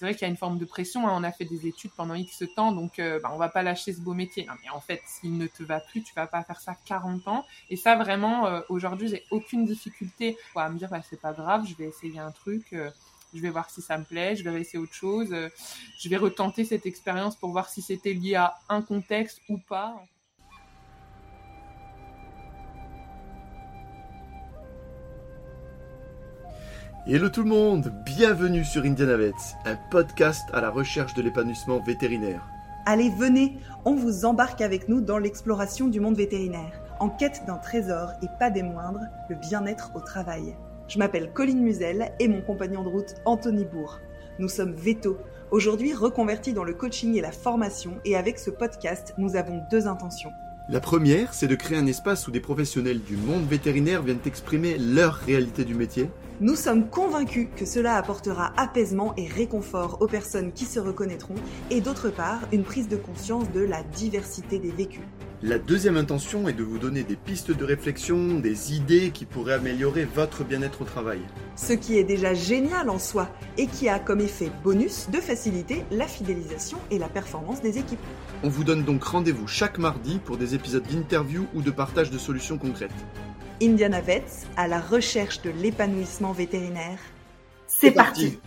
c'est vrai qu'il y a une forme de pression. Hein. On a fait des études pendant X temps, donc euh, bah, on va pas lâcher ce beau métier. Non, mais en fait, s'il ne te va plus, tu vas pas faire ça 40 ans. Et ça, vraiment, euh, aujourd'hui, j'ai aucune difficulté à me dire, bah, c'est pas grave, je vais essayer un truc. Euh, je vais voir si ça me plaît, je vais essayer autre chose, je vais retenter cette expérience pour voir si c'était lié à un contexte ou pas. Hello tout le monde, bienvenue sur Indianavet, un podcast à la recherche de l'épanouissement vétérinaire. Allez, venez, on vous embarque avec nous dans l'exploration du monde vétérinaire, en quête d'un trésor et pas des moindres, le bien-être au travail. Je m'appelle Colline Musel et mon compagnon de route Anthony Bourg. Nous sommes Veto, aujourd'hui reconvertis dans le coaching et la formation et avec ce podcast, nous avons deux intentions. La première, c'est de créer un espace où des professionnels du monde vétérinaire viennent exprimer leur réalité du métier nous sommes convaincus que cela apportera apaisement et réconfort aux personnes qui se reconnaîtront et d'autre part une prise de conscience de la diversité des vécus. La deuxième intention est de vous donner des pistes de réflexion, des idées qui pourraient améliorer votre bien-être au travail. Ce qui est déjà génial en soi et qui a comme effet bonus de faciliter la fidélisation et la performance des équipes. On vous donne donc rendez-vous chaque mardi pour des épisodes d'interview ou de partage de solutions concrètes. Indiana Vets à la recherche de l'épanouissement vétérinaire. C'est parti.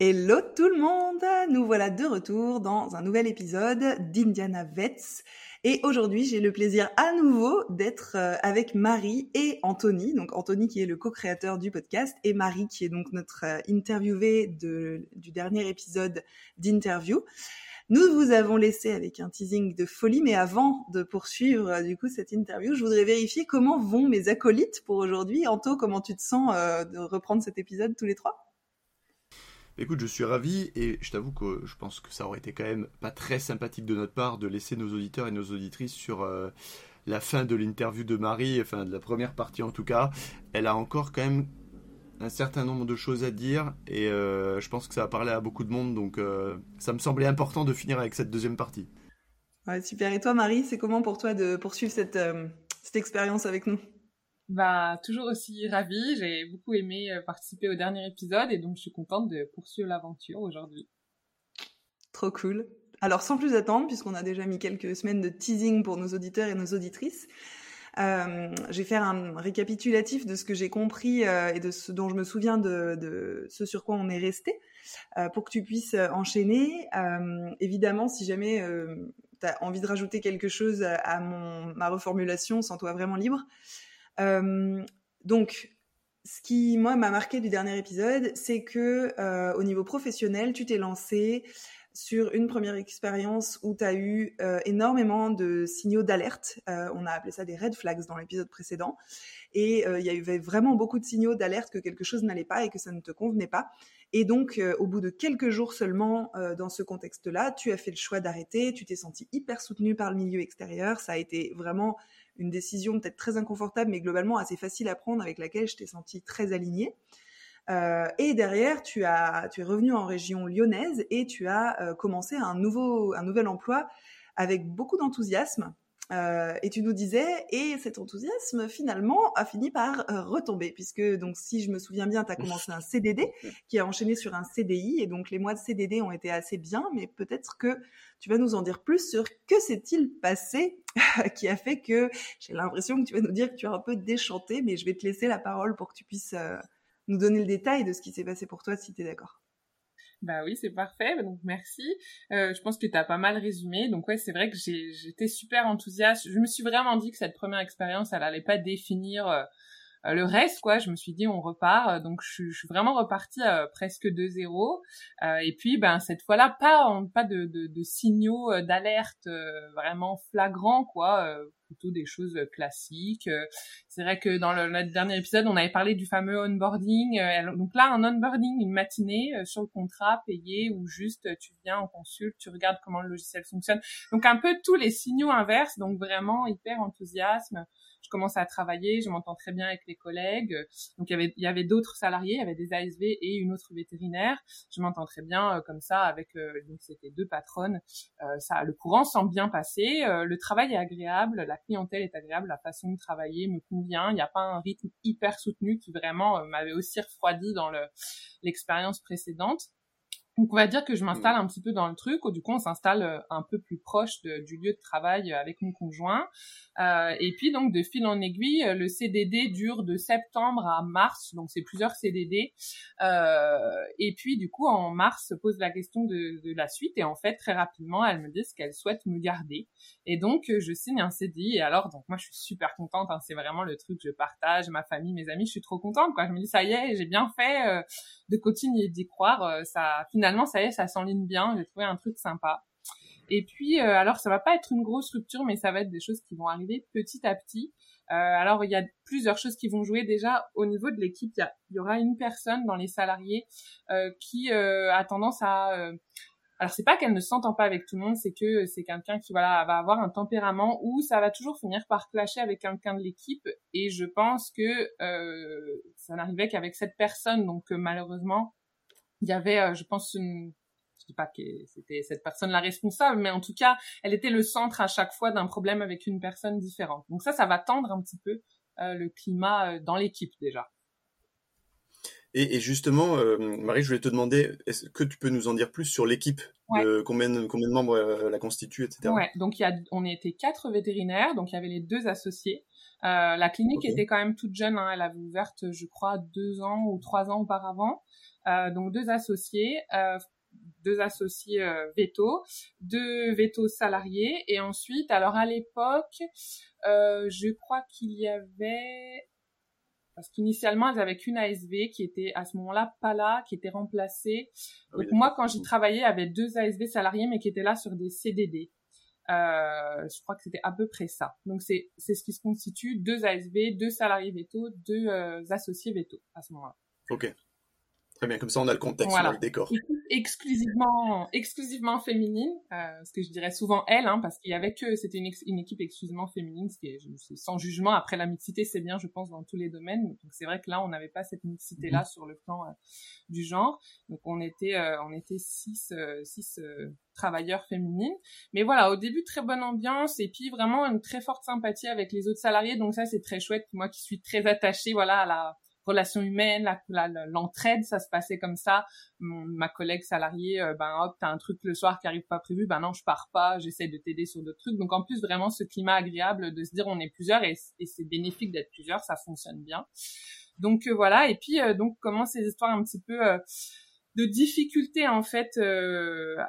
Hello tout le monde Nous voilà de retour dans un nouvel épisode d'Indiana Vets. Et aujourd'hui, j'ai le plaisir à nouveau d'être euh, avec Marie et Anthony. Donc Anthony qui est le co-créateur du podcast et Marie qui est donc notre euh, interviewée du dernier épisode d'interview. Nous vous avons laissé avec un teasing de folie, mais avant de poursuivre euh, du coup cette interview, je voudrais vérifier comment vont mes acolytes pour aujourd'hui. Anto, comment tu te sens euh, de reprendre cet épisode tous les trois? Écoute, je suis ravi et je t'avoue que je pense que ça aurait été quand même pas très sympathique de notre part de laisser nos auditeurs et nos auditrices sur euh, la fin de l'interview de Marie, enfin de la première partie en tout cas. Elle a encore quand même un certain nombre de choses à dire et euh, je pense que ça va parler à beaucoup de monde, donc euh, ça me semblait important de finir avec cette deuxième partie. Ouais, super. Et toi, Marie, c'est comment pour toi de poursuivre cette, euh, cette expérience avec nous? Bah, toujours aussi ravie. J'ai beaucoup aimé participer au dernier épisode et donc je suis contente de poursuivre l'aventure aujourd'hui. Trop cool. Alors, sans plus attendre, puisqu'on a déjà mis quelques semaines de teasing pour nos auditeurs et nos auditrices, euh, je vais faire un récapitulatif de ce que j'ai compris euh, et de ce dont je me souviens de, ce sur quoi on est resté euh, pour que tu puisses enchaîner. Évidemment, si jamais tu as envie de rajouter quelque chose à mon, ma reformulation, sens-toi vraiment libre. donc, ce qui, moi, m'a marqué du dernier épisode, c'est que au niveau professionnel, tu t'es lancé sur une première expérience où tu as eu euh, énormément de signaux d'alerte. Euh, on a appelé ça des red flags dans l'épisode précédent. Et euh, il y avait vraiment beaucoup de signaux d'alerte que quelque chose n'allait pas et que ça ne te convenait pas. Et donc, au bout de quelques jours seulement dans ce contexte-là, tu as fait le choix d'arrêter, tu t'es senti hyper soutenu par le milieu extérieur. Ça a été vraiment une décision peut-être très inconfortable, mais globalement assez facile à prendre, avec laquelle je t'ai senti très alignée. Euh, et derrière, tu, as, tu es revenu en région lyonnaise et tu as euh, commencé un, nouveau, un nouvel emploi avec beaucoup d'enthousiasme. Euh, et tu nous disais, et cet enthousiasme finalement a fini par retomber, puisque donc si je me souviens bien, tu as commencé un CDD qui a enchaîné sur un CDI, et donc les mois de CDD ont été assez bien, mais peut-être que tu vas nous en dire plus sur que s'est-il passé qui a fait que j'ai l'impression que tu vas nous dire que tu as un peu déchanté, mais je vais te laisser la parole pour que tu puisses nous donner le détail de ce qui s'est passé pour toi, si tu d'accord. Bah oui, c'est parfait. Donc merci. Euh, je pense que tu as pas mal résumé. Donc ouais, c'est vrai que j'étais super enthousiaste. Je me suis vraiment dit que cette première expérience, elle allait pas définir euh, le reste, quoi, je me suis dit on repart. Euh, donc je, je suis vraiment repartie euh, presque de zéro. et puis ben cette fois-là, pas pas de, de, de signaux d'alerte vraiment flagrants, quoi. plutôt des choses classiques. C'est vrai que dans le, dernier épisode, on avait parlé du fameux onboarding. donc là, un onboarding, une matinée sur le contrat payé où juste tu viens, on consulte, tu regardes comment le logiciel fonctionne. Donc un peu tous les signaux inverses. Donc vraiment hyper enthousiasme je commence à travailler, je m'entends très bien avec les collègues. Donc il y avait il y avait d'autres salariés, il y avait des ASV et une autre vétérinaire. Je m'entends très bien euh, comme ça avec euh, donc c'était deux patronnes. Euh, ça le courant semble bien passer, le travail est agréable, la clientèle est agréable, la façon de travailler me convient. Il n'y a pas un rythme hyper soutenu qui vraiment m'avait aussi refroidi dans l'expérience précédente. Donc on va dire que je m'installe mmh. un petit peu dans le truc, ou du coup on s'installe euh, un peu plus proche du lieu de travail euh, avec mon conjoint. Euh, et puis donc de fil en aiguille, le CDD dure de septembre à mars, donc c'est plusieurs CDD. et puis du coup en mars se pose la question de, de, la suite et en fait très rapidement elles me disent qu'elles souhaitent me garder. Et donc je signe un CDI et alors donc moi je suis super contente, hein, c'est vraiment le truc que je partage, ma famille, mes amis, je suis trop contente quoi. Je me dis ça y est, j'ai bien fait de continuer d'y croire, ça finalement finalement, ça y est, ça s'enligne bien. J'ai trouvé un truc sympa. Et puis, euh, alors, ça va pas être une grosse structure, mais ça va être des choses qui vont arriver petit à petit. Euh, alors, il y a plusieurs choses qui vont jouer. Déjà, au niveau de l'équipe, il y, aura une personne dans les salariés euh, qui a tendance à... alors, c'est pas qu'elle ne s'entend pas avec tout le monde, c'est que c'est quelqu'un qui voilà va avoir un tempérament où ça va toujours finir par clasher avec quelqu'un de l'équipe. Et je pense que ça n'arrivait qu'avec cette personne. Donc, malheureusement, il y avait, euh, je pense, une, je dis pas que c'était cette personne la responsable, mais en tout cas, elle était le centre à chaque fois d'un problème avec une personne différente. Donc ça, ça va tendre un petit peu euh, le climat euh, dans l'équipe déjà. Et, et justement, Marie, je voulais te demander, est-ce que tu peux nous en dire plus sur l'équipe combien, combien de membres la constituent, etc. Ouais, donc il y a, on était quatre vétérinaires, donc il y avait les deux associés. la clinique était quand même toute jeune, hein, elle avait ouverte, je crois, deux ans ou trois ans auparavant. Euh, donc deux associés, euh, deux associés euh, veto, deux vétos salariés, et ensuite, alors à l'époque, je crois qu'il y avait parce qu'initialement elles avaient qu'une ASV qui était à ce moment-là pas là, qui était remplacée. Ah donc moi quand j'y travaillais, il y avait deux ASV salariés mais qui étaient là sur des CDD. Euh, je crois que c'était à peu près ça. Donc c'est c'est ce qui se constitue deux ASV, deux salariés veto, deux associés veto à ce moment-là. Ok. Très bien, comme ça on a le contexte, on a le décor. Exclusivement, exclusivement féminine, euh, ce que je dirais souvent elle, hein, parce qu'il y avait que c'était une, une, équipe exclusivement féminine, ce qui est, sans jugement. Après la mixité, c'est bien, je pense, dans tous les domaines. Donc c'est vrai que là, on n'avait pas cette mixité là mhm. sur le plan euh, du genre. Donc on était, euh, on était six, euh, six travailleurs féminines. Mais voilà, au début très bonne ambiance et puis vraiment une très forte sympathie avec les autres salariés. Donc ça c'est très chouette. Moi qui suis très attachée, voilà, à la relations humaines, l'entraide, ça se passait comme ça. ma collègue salariée, euh, ben hop, t'as un truc le soir qui arrive pas prévu, ben non, je pars pas, j'essaie de t'aider sur d'autres trucs. Donc en plus vraiment ce climat agréable de se dire on est plusieurs et, c'est bénéfique d'être plusieurs, ça fonctionne bien. Donc euh, voilà, et puis euh, donc comment ces histoires un petit peu de difficultés en fait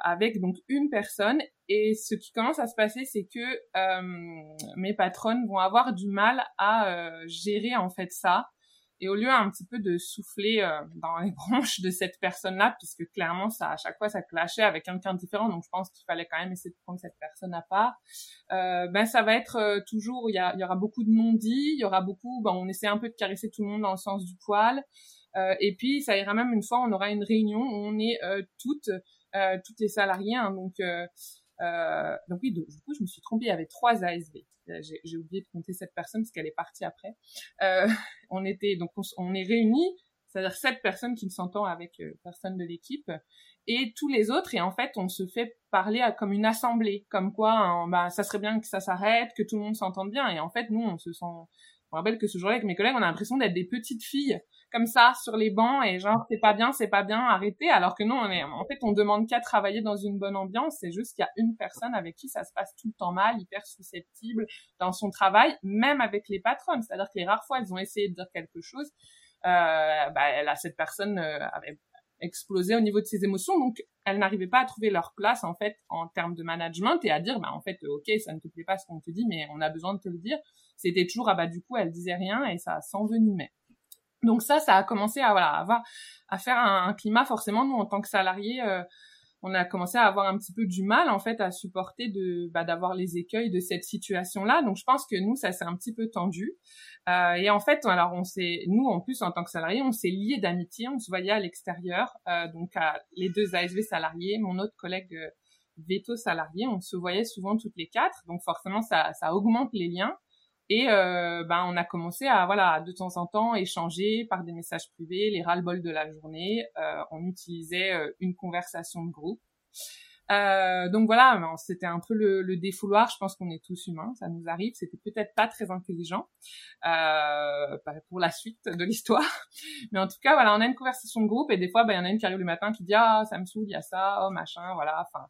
avec donc une personne et ce qui commence à se passer c'est que mes patronnes vont avoir du mal à gérer en fait ça et au lieu un petit peu de souffler euh, dans les branches de cette personne-là, puisque clairement ça à chaque fois ça clashait avec quelqu'un différent, donc je pense qu'il fallait quand même essayer de prendre cette personne à part. Euh, ben ça va être euh, toujours, il y, y aura beaucoup de non-dits, il y aura beaucoup, ben on essaie un peu de caresser tout le monde dans le sens du poil. Euh, et puis ça ira même une fois, on aura une réunion où on est toutes, toutes les salariés, hein, donc euh, donc oui, du coup, je me suis trompée. Il y avait trois ASV. Euh, j'ai oublié de compter cette personne parce qu'elle est partie après. Euh, on était donc on, est réunis, c'est-à-dire sept personnes qui s'entendent avec euh, personne de l'équipe et tous les autres. Et en fait, on se fait parler à, comme une assemblée, comme quoi, bah, ça serait bien que ça s'arrête, que tout le monde s'entende bien. Et en fait, nous, on se sent. Me rappelle que ce jour-là, avec mes collègues, on a l'impression d'être des petites filles comme ça sur les bancs et genre c'est pas bien, c'est pas bien, arrêtez. Alors que nous, on est, en fait, on demande qu'à travailler dans une bonne ambiance. C'est juste qu'il y a une personne avec qui ça se passe tout le temps mal, hyper susceptible dans son travail, même avec les patronnes. C'est-à-dire que les rares fois, elles ont essayé de dire quelque chose, euh, bah, elle a, cette personne euh, avait explosé au niveau de ses émotions, donc elles n'arrivaient pas à trouver leur place en fait en termes de management et à dire bah en fait ok ça ne te plaît pas ce qu'on te dit mais on a besoin de te le dire. C'était toujours ah bah du coup elle disait rien et ça s'envenimait. Donc ça, ça a commencé à voilà à faire un, climat forcément nous en tant que salariés, euh, on a commencé à avoir un petit peu du mal en fait à supporter de bah, d'avoir les écueils de cette situation-là. Donc je pense que nous ça s'est un petit peu tendu. Euh, et en fait, alors on s'est nous en plus en tant que salariés, on s'est liés d'amitié, on se voyait à l'extérieur. Euh, donc à, les deux ASV salariés, mon autre collègue euh, veto salarié, on se voyait souvent toutes les quatre. Donc forcément ça ça augmente les liens. Et euh, ben on a commencé à voilà de temps en temps échanger par des messages privés, les ras-le-bol de la journée. Euh, on utilisait euh, une conversation de groupe. Euh, donc voilà, c'était un peu le, le, défouloir. Je pense qu'on est tous humains, ça nous arrive. C'était peut-être pas très intelligent euh, pour la suite de l'histoire, mais en tout cas voilà, on a une conversation de groupe et des fois, bah, il y en a une qui arrive le matin qui dit ah ça me saoule, il y a ça, oh machin, voilà. Enfin,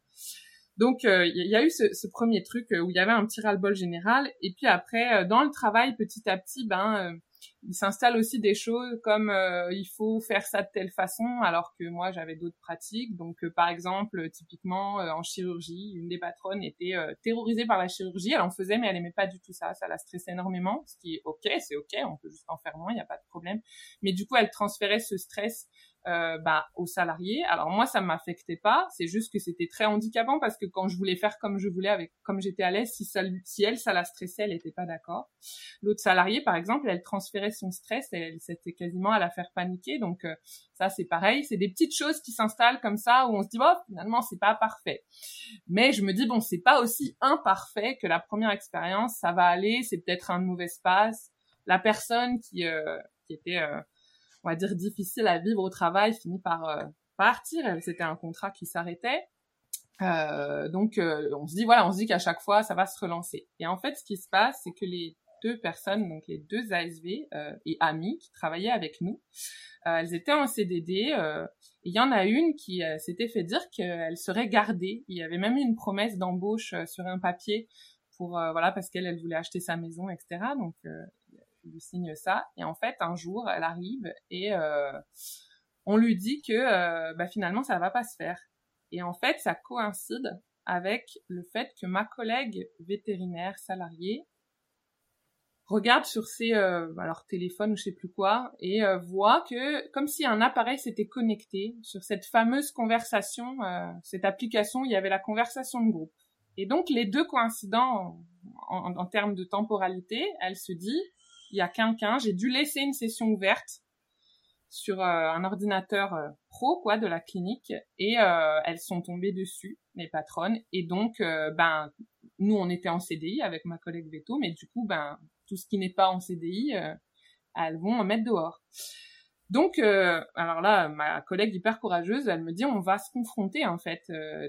donc euh, il y, a eu ce, premier truc où il y avait un petit ras-le-bol général. Et puis après dans le travail petit à petit, ben il s'installe aussi des choses comme euh, il faut faire ça de telle façon alors que moi j'avais d'autres pratiques. Donc euh, par exemple typiquement euh, en chirurgie une des patronnes était terrorisée par la chirurgie. Elle en faisait mais elle aimait pas du tout ça. Ça la stressait énormément ce qui est ok c'est ok on peut juste en faire moins il n'y a pas de problème. Mais du coup elle transférait ce stress euh, bah, aux salariés. Alors moi, ça m'affectait pas. C'est juste que c'était très handicapant parce que quand je voulais faire comme je voulais, avec comme j'étais à l'aise, si, ça, si elle, ça la stressait, elle n'était pas d'accord. L'autre salarié, par exemple, elle transférait son stress et elle c'était quasiment à la faire paniquer. Donc euh, ça, c'est pareil. C'est des petites choses qui s'installent comme ça où on se dit, oh, finalement, c'est pas parfait. Mais je me dis, bon, c'est pas aussi imparfait que la première expérience. Ça va aller. C'est peut-être un mauvais espace. La personne qui, euh, qui était euh, on va dire difficile à vivre au travail finit par euh, partir. C'était un contrat qui s'arrêtait. Euh, donc euh, on se dit voilà, on se dit qu'à chaque fois ça va se relancer. Et en fait, ce qui se passe, c'est que les deux personnes, donc les deux ASV et amis qui travaillaient avec nous, elles étaient en CDD. il y en a une qui s'était fait dire qu'elle serait gardée. Il y avait même une promesse d'embauche sur un papier pour voilà parce qu'elle elle voulait acheter sa maison, etc. Donc lui signe ça. Et en fait, un jour, elle arrive et euh, on lui dit que euh, bah, finalement, ça va pas se faire. Et en fait, ça coïncide avec le fait que ma collègue vétérinaire salariée regarde sur ses euh, alors téléphone ou je sais plus quoi et euh, voit que comme si un appareil s'était connecté sur cette fameuse conversation cette application il y avait la conversation de groupe et donc les deux coïncidents en, en termes de temporalité elle se dit il y a quelqu'un, j'ai dû laisser une session ouverte sur euh, un ordinateur euh, pro quoi de la clinique. Et euh, elles sont tombées dessus les patronnes. Et donc ben nous on était en CDI avec ma collègue Veto. Mais du coup ben tout ce qui n'est pas en CDI elles vont en mettre dehors. Donc alors là ma collègue hyper courageuse elle me dit on va se confronter en fait.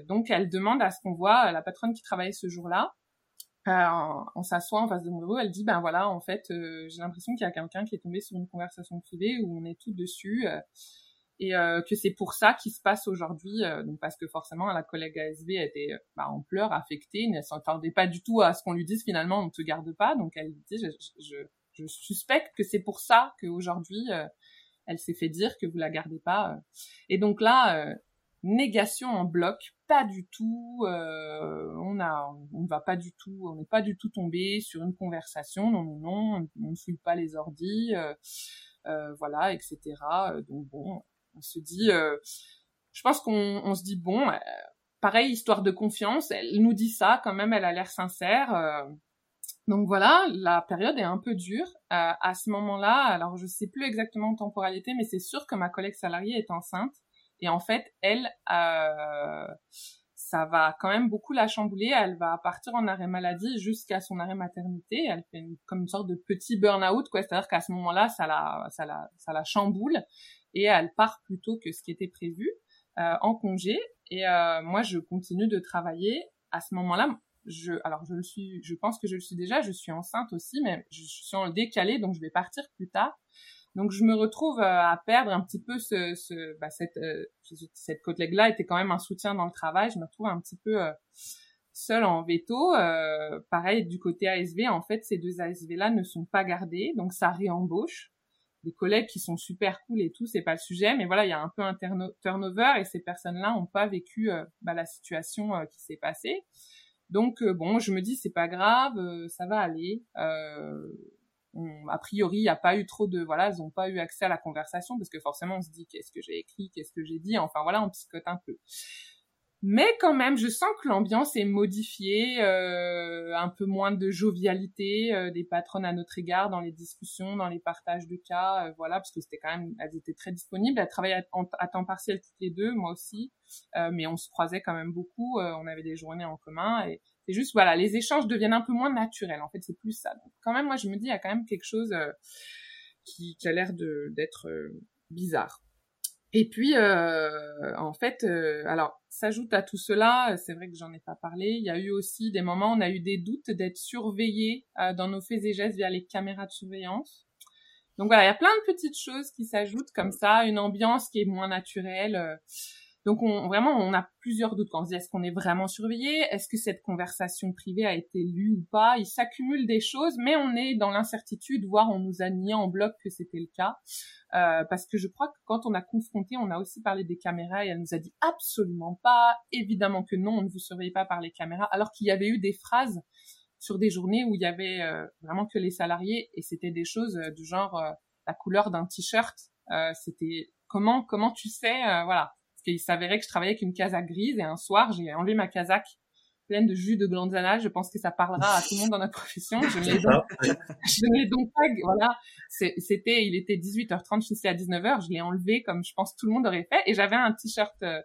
Donc elle demande à ce qu'on voit la patronne qui travaillait ce jour-là euh, on s'assoit en face de mon elle dit ben voilà en fait euh, j'ai l'impression qu'il y a quelqu'un qui est tombé sur une conversation privée où on est tout dessus euh, et que c'est pour ça qu'il se passe aujourd'hui donc parce que forcément la collègue ASV était bah, en pleurs affectée elle s'entendait pas du tout à ce qu'on lui dise finalement on ne te garde pas donc elle dit je, je, je suspecte que c'est pour ça qu'aujourd'hui elle s'est fait dire que vous la gardez pas et donc là négation en bloc, pas du tout. Euh, on a, on va pas du tout, on n'est pas du tout tombé sur une conversation. Non, non, non, on ne fouille pas les ordis, euh, euh, voilà, etc. Donc bon, on se dit, je pense qu'on on se dit bon, pareil, histoire de confiance. Elle nous dit ça quand même, elle a l'air sincère. donc voilà, la période est un peu dure. à ce moment-là, alors je sais plus exactement en temporalité, mais c'est sûr que ma collègue salariée est enceinte. Et en fait, elle, euh, ça va quand même beaucoup la chambouler. Elle va partir en arrêt maladie jusqu'à son arrêt maternité. Elle fait comme une sorte de petit burn-out, quoi. C'est-à-dire qu'à ce moment-là, ça la, ça la, ça la chamboule et elle part plus tôt que ce qui était prévu euh, en congé. Et euh, moi, je continue de travailler. À ce moment-là, je, alors je le suis, je pense que je le suis déjà. Je suis enceinte aussi, mais je suis en décalé, donc je vais partir plus tard. Donc je me retrouve euh, à perdre un petit peu ce, ce bah, cette euh, cette collègue là était quand même un soutien dans le travail. Je me retrouve un petit peu euh, seule en veto. Euh, pareil du côté ASV, en fait ces deux ASV là ne sont pas gardés, donc ça réembauche des collègues qui sont super cool et tout, c'est pas le sujet, mais voilà, il y a un peu un turnover et ces personnes-là ont pas vécu bah, la situation qui s'est passée. Donc bon, je me dis c'est pas grave, ça va aller. Euh, a priori, il n'y a pas eu trop de, voilà, ils n'ont pas eu accès à la conversation parce que forcément, on se dit qu'est-ce que j'ai écrit, qu'est-ce que j'ai dit, enfin voilà, on psychote un peu. Mais quand même, je sens que l'ambiance est modifiée, euh, un peu moins de jovialité euh, des patronnes à notre égard dans les discussions, dans les partages de cas, euh, voilà, parce que c'était quand même, elles étaient très disponibles, elles travaillaient à, temps partiel toutes les deux, moi aussi, mais on se croisait quand même beaucoup, on avait des journées en commun et c'est juste, voilà, les échanges deviennent un peu moins naturels. En fait, c'est plus ça. Donc, quand même, moi, je me dis, il y a quand même quelque chose euh, qui, qui, a l'air d'être euh, bizarre. Et puis, euh, en fait, euh, alors, s'ajoute à tout cela, c'est vrai que j'en ai pas parlé, il y a eu aussi des moments où on a eu des doutes d'être surveillés euh, dans nos faits et gestes via les caméras de surveillance. Donc voilà, il y a plein de petites choses qui s'ajoutent comme ça, une ambiance qui est moins naturelle. Donc on, vraiment, on a plusieurs doutes quand on se dit est-ce qu'on est vraiment surveillé? Est-ce que cette conversation privée a été lue ou pas? Il s'accumule des choses, mais on est dans l'incertitude, voire on nous a nié en bloc que c'était le cas. Euh, parce que je crois que quand on a confronté, on a aussi parlé des caméras et elle nous a dit absolument pas, évidemment que non, on ne vous surveille pas par les caméras, alors qu'il y avait eu des phrases sur des journées où il y avait euh, vraiment que les salariés et c'était des choses euh, du genre la couleur d'un t-shirt, c'était comment comment tu sais voilà qu'il s'avérait que je travaillais avec une casaque grise et un soir, j'ai enlevé ma casaque pleine de jus de glanzana. Je pense que ça parlera à tout le monde dans notre profession. Je ne l'ai donc, je donc pas, voilà. C'était, il était 18h30, je suis à 19h. Je l'ai enlevé comme je pense tout le monde aurait fait. Et j'avais un t-shirt, euh,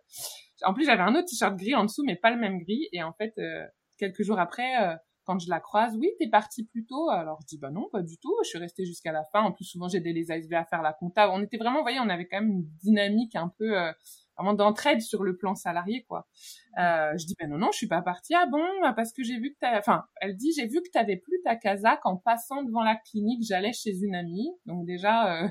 en plus j'avais un autre t-shirt gris en dessous, mais pas le même gris. Et en fait, euh, quelques jours après, euh, quand je la croise, oui, t'es parti plus tôt. Alors je dis bah non, pas du tout. Je suis restée jusqu'à la fin. En plus souvent j'ai les ASV à faire la compta. On était vraiment, vous voyez, on avait quand même une dynamique un peu vraiment d'entraide sur le plan salarié quoi. Euh, je dis ben non non, je suis pas partie. Ah bon, bah, parce que j'ai vu que t'as, enfin, elle dit j'ai vu que t'avais plus ta casaque en passant devant la clinique. J'allais chez une amie, donc déjà euh,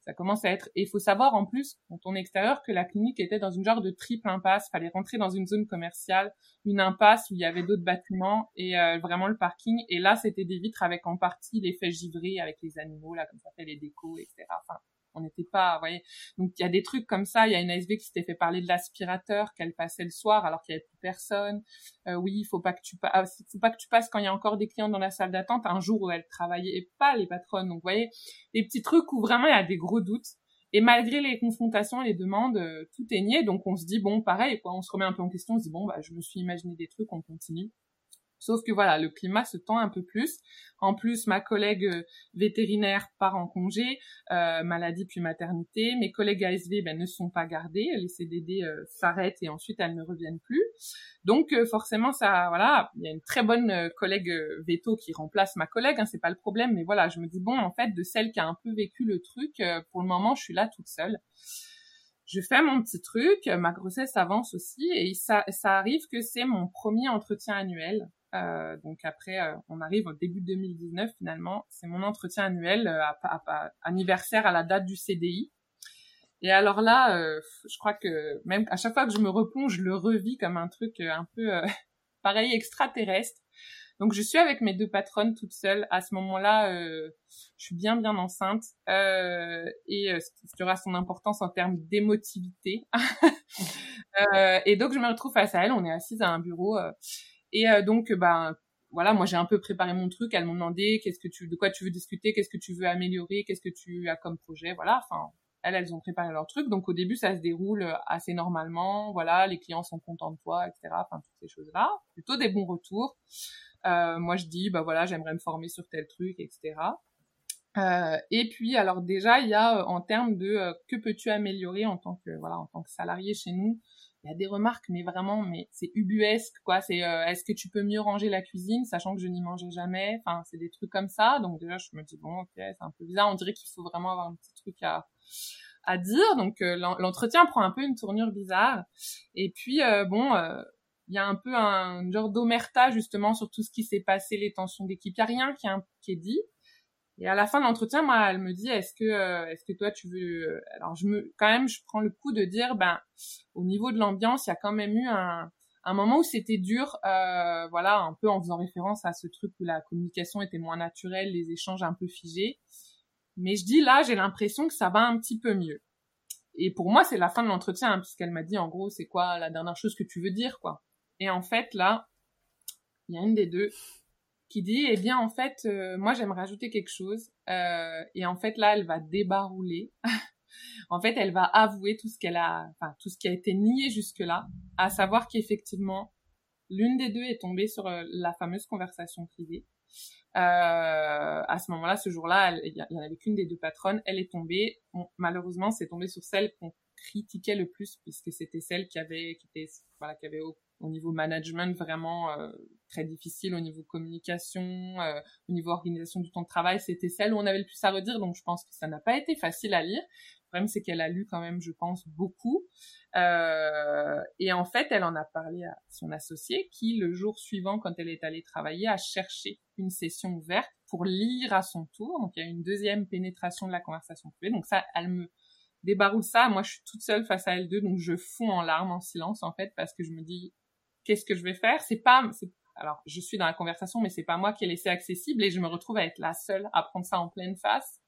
ça commence à être. Et il faut savoir en plus quand on extérieur que la clinique était dans une genre de triple impasse. Fallait rentrer dans une zone commerciale, une impasse où il y avait d'autres bâtiments et euh, vraiment le parking. Et là c'était des vitres avec en partie l'effet givré avec les animaux là comme ça fait les décos etc. Enfin on n'était pas, vous voyez. Donc il y a des trucs comme ça. Il y a une ASV qui s'était fait parler de l'aspirateur qu'elle passait le soir alors qu'il y avait plus personne. Euh, oui, il faut pas que tu passes, ah, faut pas que tu passes quand il y a encore des clients dans la salle d'attente. Un jour où elle travaillait pas les patronnes. Donc vous voyez, des petits trucs où vraiment il y a des gros doutes. Et malgré les confrontations les demandes, euh, tout est nié. Donc on se dit bon, pareil, quoi. On se remet un peu en question. On se dit bon, bah je me suis imaginé des trucs, on continue. Sauf que voilà, le climat se tend un peu plus. En plus, ma collègue euh, vétérinaire part en congé, euh, maladie puis maternité. Mes collègues ASV ben, ne sont pas gardés, les CDD euh, s'arrêtent et ensuite elles ne reviennent plus. Donc forcément, ça, voilà, il y a une très bonne collègue veto qui remplace ma collègue, hein, c'est pas le problème. Mais voilà, je me dis bon, en fait, de celle qui a un peu vécu le truc, pour le moment, je suis là toute seule je fais mon petit truc, ma grossesse avance aussi et ça, ça arrive que c'est mon premier entretien annuel. Euh, donc après, euh, on arrive au début 2019 finalement. C'est mon entretien annuel euh, à, anniversaire à la date du CDI. Et alors là, je crois que même à chaque fois que je me replonge, je le revis comme un truc un peu pareil extraterrestre. Donc je suis avec mes deux patronnes toute seule. À ce moment-là, je suis bien bien enceinte et ce qui aura son importance en termes d'émotivité. et donc je me retrouve face à elle. On est assise à un bureau et euh, donc, ben, voilà, moi j'ai un peu préparé mon truc. Elles m'ont demandé qu'est-ce que tu, de quoi tu veux discuter, qu'est-ce que tu veux améliorer, qu'est-ce que tu as comme projet, voilà. Enfin, elles, elles ont préparé leur truc. Donc au début, ça se déroule euh, assez normalement. Voilà, les clients sont contents de toi, etc. Enfin, toutes ces choses-là. Plutôt des bons retours. Moi, je dis, bah voilà, j'aimerais me former sur tel truc, etc. Et puis, alors déjà, il y a en termes de que peux-tu améliorer en tant que voilà en tant que salarié chez nous il y a des remarques, mais vraiment, mais c'est ubuesque, quoi. C'est euh, est-ce que tu peux mieux ranger la cuisine, sachant que je n'y mangeais jamais? Enfin, c'est des trucs comme ça. Donc déjà, je me dis bon, ok, c'est un peu bizarre. On dirait qu'il faut vraiment avoir un petit truc à à dire. Donc euh, l'entretien prend un peu une tournure bizarre. Et puis euh, bon, il y a un peu un genre d'omerta justement sur tout ce qui s'est passé, les tensions d'équipe. Il y a rien qui, qui est dit. Et à la fin de l'entretien, moi, elle me dit, est-ce que, euh, est-ce que toi, tu veux, euh, alors je me, quand même, je prends le coup de dire, ben, au niveau de l'ambiance, il y a quand même eu un, un moment où c'était dur, euh, voilà, un peu en faisant référence à ce truc où la communication était moins naturelle, les échanges un peu figés. Mais je dis là, j'ai l'impression que ça va un petit peu mieux. Et pour moi, c'est la fin de l'entretien, hein, puisqu'elle m'a dit, en gros, c'est quoi la dernière chose que tu veux dire, quoi. Et en fait, là, il y a une des deux qui dit eh bien en fait euh, moi j'aimerais rajouter quelque chose euh, et en fait là elle va débarouler en fait elle va avouer tout ce qu'elle a enfin tout ce qui a été nié jusque là à savoir qu'effectivement l'une des deux est tombée sur euh, la fameuse conversation privée. À ce moment-là ce jour-là il y, en avait qu'une des deux patronnes elle est tombée. Malheureusement c'est tombé sur celle critiquait le plus puisque c'était celle qui avait qui était voilà qui avait au, niveau management vraiment euh, très difficile au niveau communication euh, au niveau organisation du temps de travail c'était celle où on avait le plus à redire donc je pense que ça n'a pas été facile à lire. Le problème c'est qu'elle a lu quand même je pense beaucoup. Euh, et en fait elle en a parlé à son associé qui le jour suivant quand elle est allée travailler a cherché une session ouverte pour lire à son tour. Donc il y a une deuxième pénétration de la conversation privée. Donc ça elle me débaroule ça. Moi, je suis toute seule face à L2, donc je fonds en larmes, en silence, en fait, parce que je me dis, qu'est-ce que je vais faire? C'est pas, alors, je suis dans la conversation, mais c'est pas moi qui ai laissé accessible, et je me retrouve à être la seule à prendre ça en pleine face.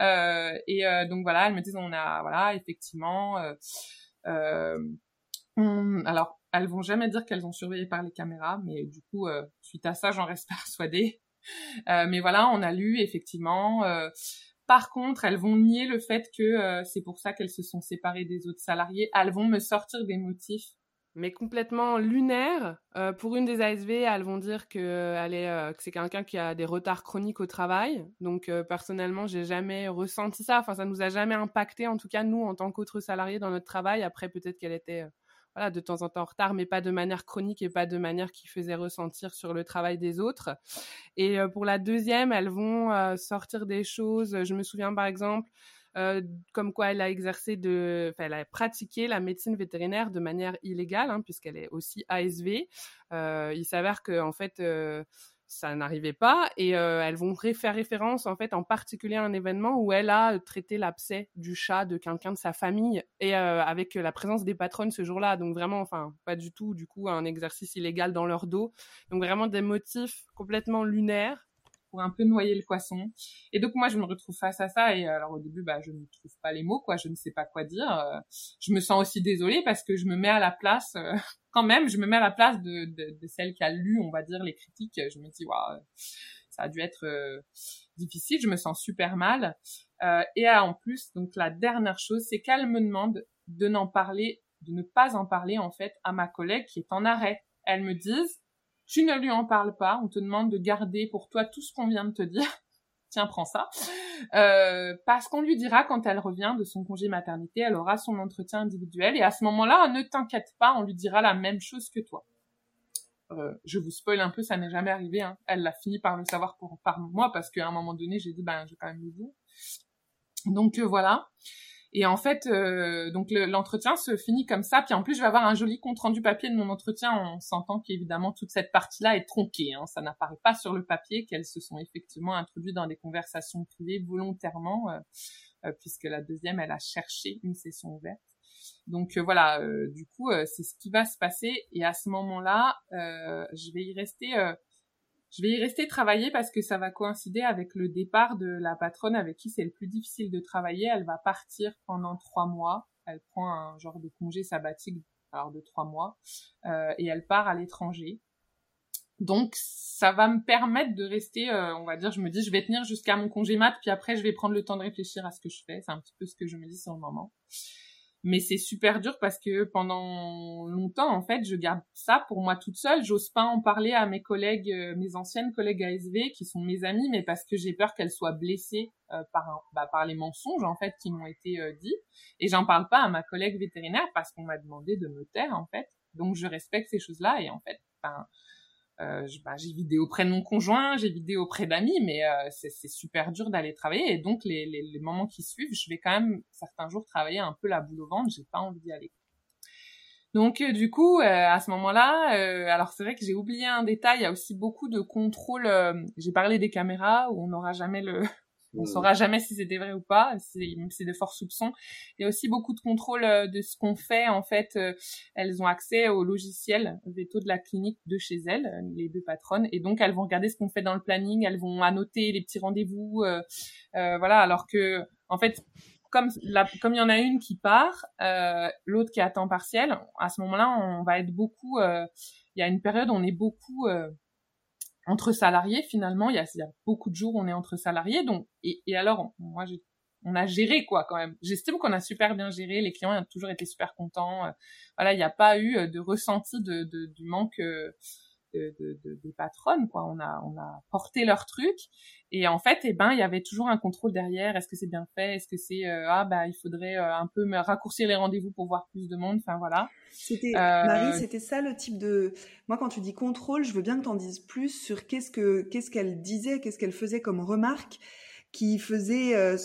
Euh, et euh, donc voilà, elles me disent, on a, voilà, effectivement, euh, euh alors, elles vont jamais dire qu'elles ont surveillé par les caméras, mais du coup, euh, suite à ça, j'en reste persuadée. mais voilà, on a lu effectivement par contre, elles vont nier le fait que euh, c'est pour ça qu'elles se sont séparées des autres salariés. Elles vont me sortir des motifs. Mais complètement lunaires. Euh, pour une des ASV, elles vont dire que, euh, que c'est quelqu'un qui a des retards chroniques au travail. Donc personnellement, j'ai jamais ressenti ça. Enfin, ça nous a jamais impacté, en tout cas nous, en tant qu'autres salariés dans notre travail. Après, peut-être qu'elle était voilà, de temps en temps en retard, mais pas de manière chronique et pas de manière qui faisait ressentir sur le travail des autres. Et euh, pour la deuxième, elles vont euh, sortir des choses. Je me souviens par exemple, euh, comme quoi elle a exercé de, elle a pratiqué la médecine vétérinaire de manière illégale, hein, puisqu'elle est aussi ASV. il s'avère que en fait ça n'arrivait pas et euh, elles vont faire référence en fait en particulier à un événement où elle a traité l'abcès du chat de quelqu'un de sa famille et euh, avec la présence des patronnes ce jour-là donc vraiment enfin pas du tout du coup un exercice illégal dans leur dos donc vraiment des motifs complètement lunaires pour un peu noyer le poisson. Et donc moi je me retrouve face à ça et alors au début bah je ne trouve pas les mots quoi, je ne sais pas quoi dire. Euh, je me sens aussi désolée parce que je me mets à la place euh, quand même, je me mets à la place de, de, de, celle qui a lu, on va dire les critiques. Je me dis waouh, ça a dû être euh, difficile, je me sens super mal. et en plus donc la dernière chose c'est qu'elle me demande de n'en parler, de ne pas en parler en fait à ma collègue qui est en arrêt. Elle me dit tu ne lui en parles pas, on te demande de garder pour toi tout ce qu'on vient de te dire. Tiens, prends ça. Euh, parce qu'on lui dira quand elle revient de son congé maternité, elle aura son entretien individuel et à ce moment-là, ne t'inquiète pas, on lui dira la même chose que toi. Euh, je vous spoil un peu, ça n'est jamais arrivé. Hein. Elle l'a fini par le savoir pour, par moi parce qu'à un moment donné, j'ai dit ben je vais quand même le dire. Donc euh, voilà. Et en fait, euh, donc l'entretien se finit comme ça. Puis en plus, je vais avoir un joli compte rendu papier de mon entretien en sentant qu'évidemment toute cette partie-là est tronquée. Hein. Ça n'apparaît pas sur le papier qu'elles se sont effectivement introduites dans des conversations privées volontairement, euh, euh, puisque la deuxième, elle a cherché une session ouverte. Donc voilà, du coup, c'est ce qui va se passer. Et à ce moment-là, je vais y rester je vais y rester travailler parce que ça va coïncider avec le départ de la patronne avec qui c'est le plus difficile de travailler. Elle va partir pendant trois mois. Elle prend un genre de congé sabbatique alors de trois mois euh, et elle part à l'étranger. Donc ça va me permettre de rester, euh, on va dire, je me dis je vais tenir jusqu'à mon congé mat, puis après je vais prendre le temps de réfléchir à ce que je fais. C'est un petit peu ce que je me dis sur le moment mais c'est super dur parce que pendant longtemps en fait je garde ça pour moi toute seule. J'ose pas en parler à mes collègues euh, mes anciennes collègues ASV qui sont mes amies mais parce que j'ai peur qu'elles soient blessées euh, par bah, par les mensonges en fait qui m'ont été euh, dits. Et j'en parle pas à ma collègue vétérinaire parce qu'on m'a demandé de me taire en fait. Donc je respecte ces choses là et en fait enfin euh, bah, j'ai vidé auprès de mon conjoint, j'ai vidé auprès d'amis, mais euh, c'est super dur d'aller travailler. Et donc, les, les, moments qui suivent, je vais quand même certains jours travailler un peu la boule au ventre, j'ai pas envie d'y aller. Donc, euh, du coup, à ce moment-là, alors c'est vrai que j'ai oublié un détail, il y a aussi beaucoup de contrôle. j'ai parlé des caméras où on n'aura jamais le, on saura jamais si c'était vrai ou pas, c'est de forts soupçons. Il y a aussi beaucoup de contrôle euh, de ce qu'on fait. En fait, euh, elles ont accès au logiciel veto de la clinique de chez elles, euh, les deux patronnes, et donc elles vont regarder ce qu'on fait dans le planning, elles vont annoter les petits rendez-vous, euh, voilà. Alors que, en fait, comme la, comme il y en a une qui part, euh, l'autre qui est à temps partiel, à ce moment-là, on va être beaucoup. il y a une période où on est beaucoup entre salariés finalement il y a, beaucoup de jours où on est entre salariés donc et, et alors moi j'ai on a géré quoi quand même. J'estime qu'on a super bien géré les clients ont toujours été super contents euh, voilà il n'y a pas eu euh, de ressenti de, de du manque euh, de, des patronnes quoi. On a on a porté leur truc. Et en fait eh ben il y avait toujours un contrôle derrière. Est-ce que c'est bien fait? Est-ce que c'est euh, ah bah il faudrait euh, un peu me raccourcir les rendez-vous pour voir plus de monde? Enfin voilà. C'était Marie c'était ça le type de moi quand tu dis contrôle je veux bien que tu en dises plus sur qu'est-ce que qu'est-ce qu'elle disait qu'est-ce qu'elle faisait comme remarque qui faisait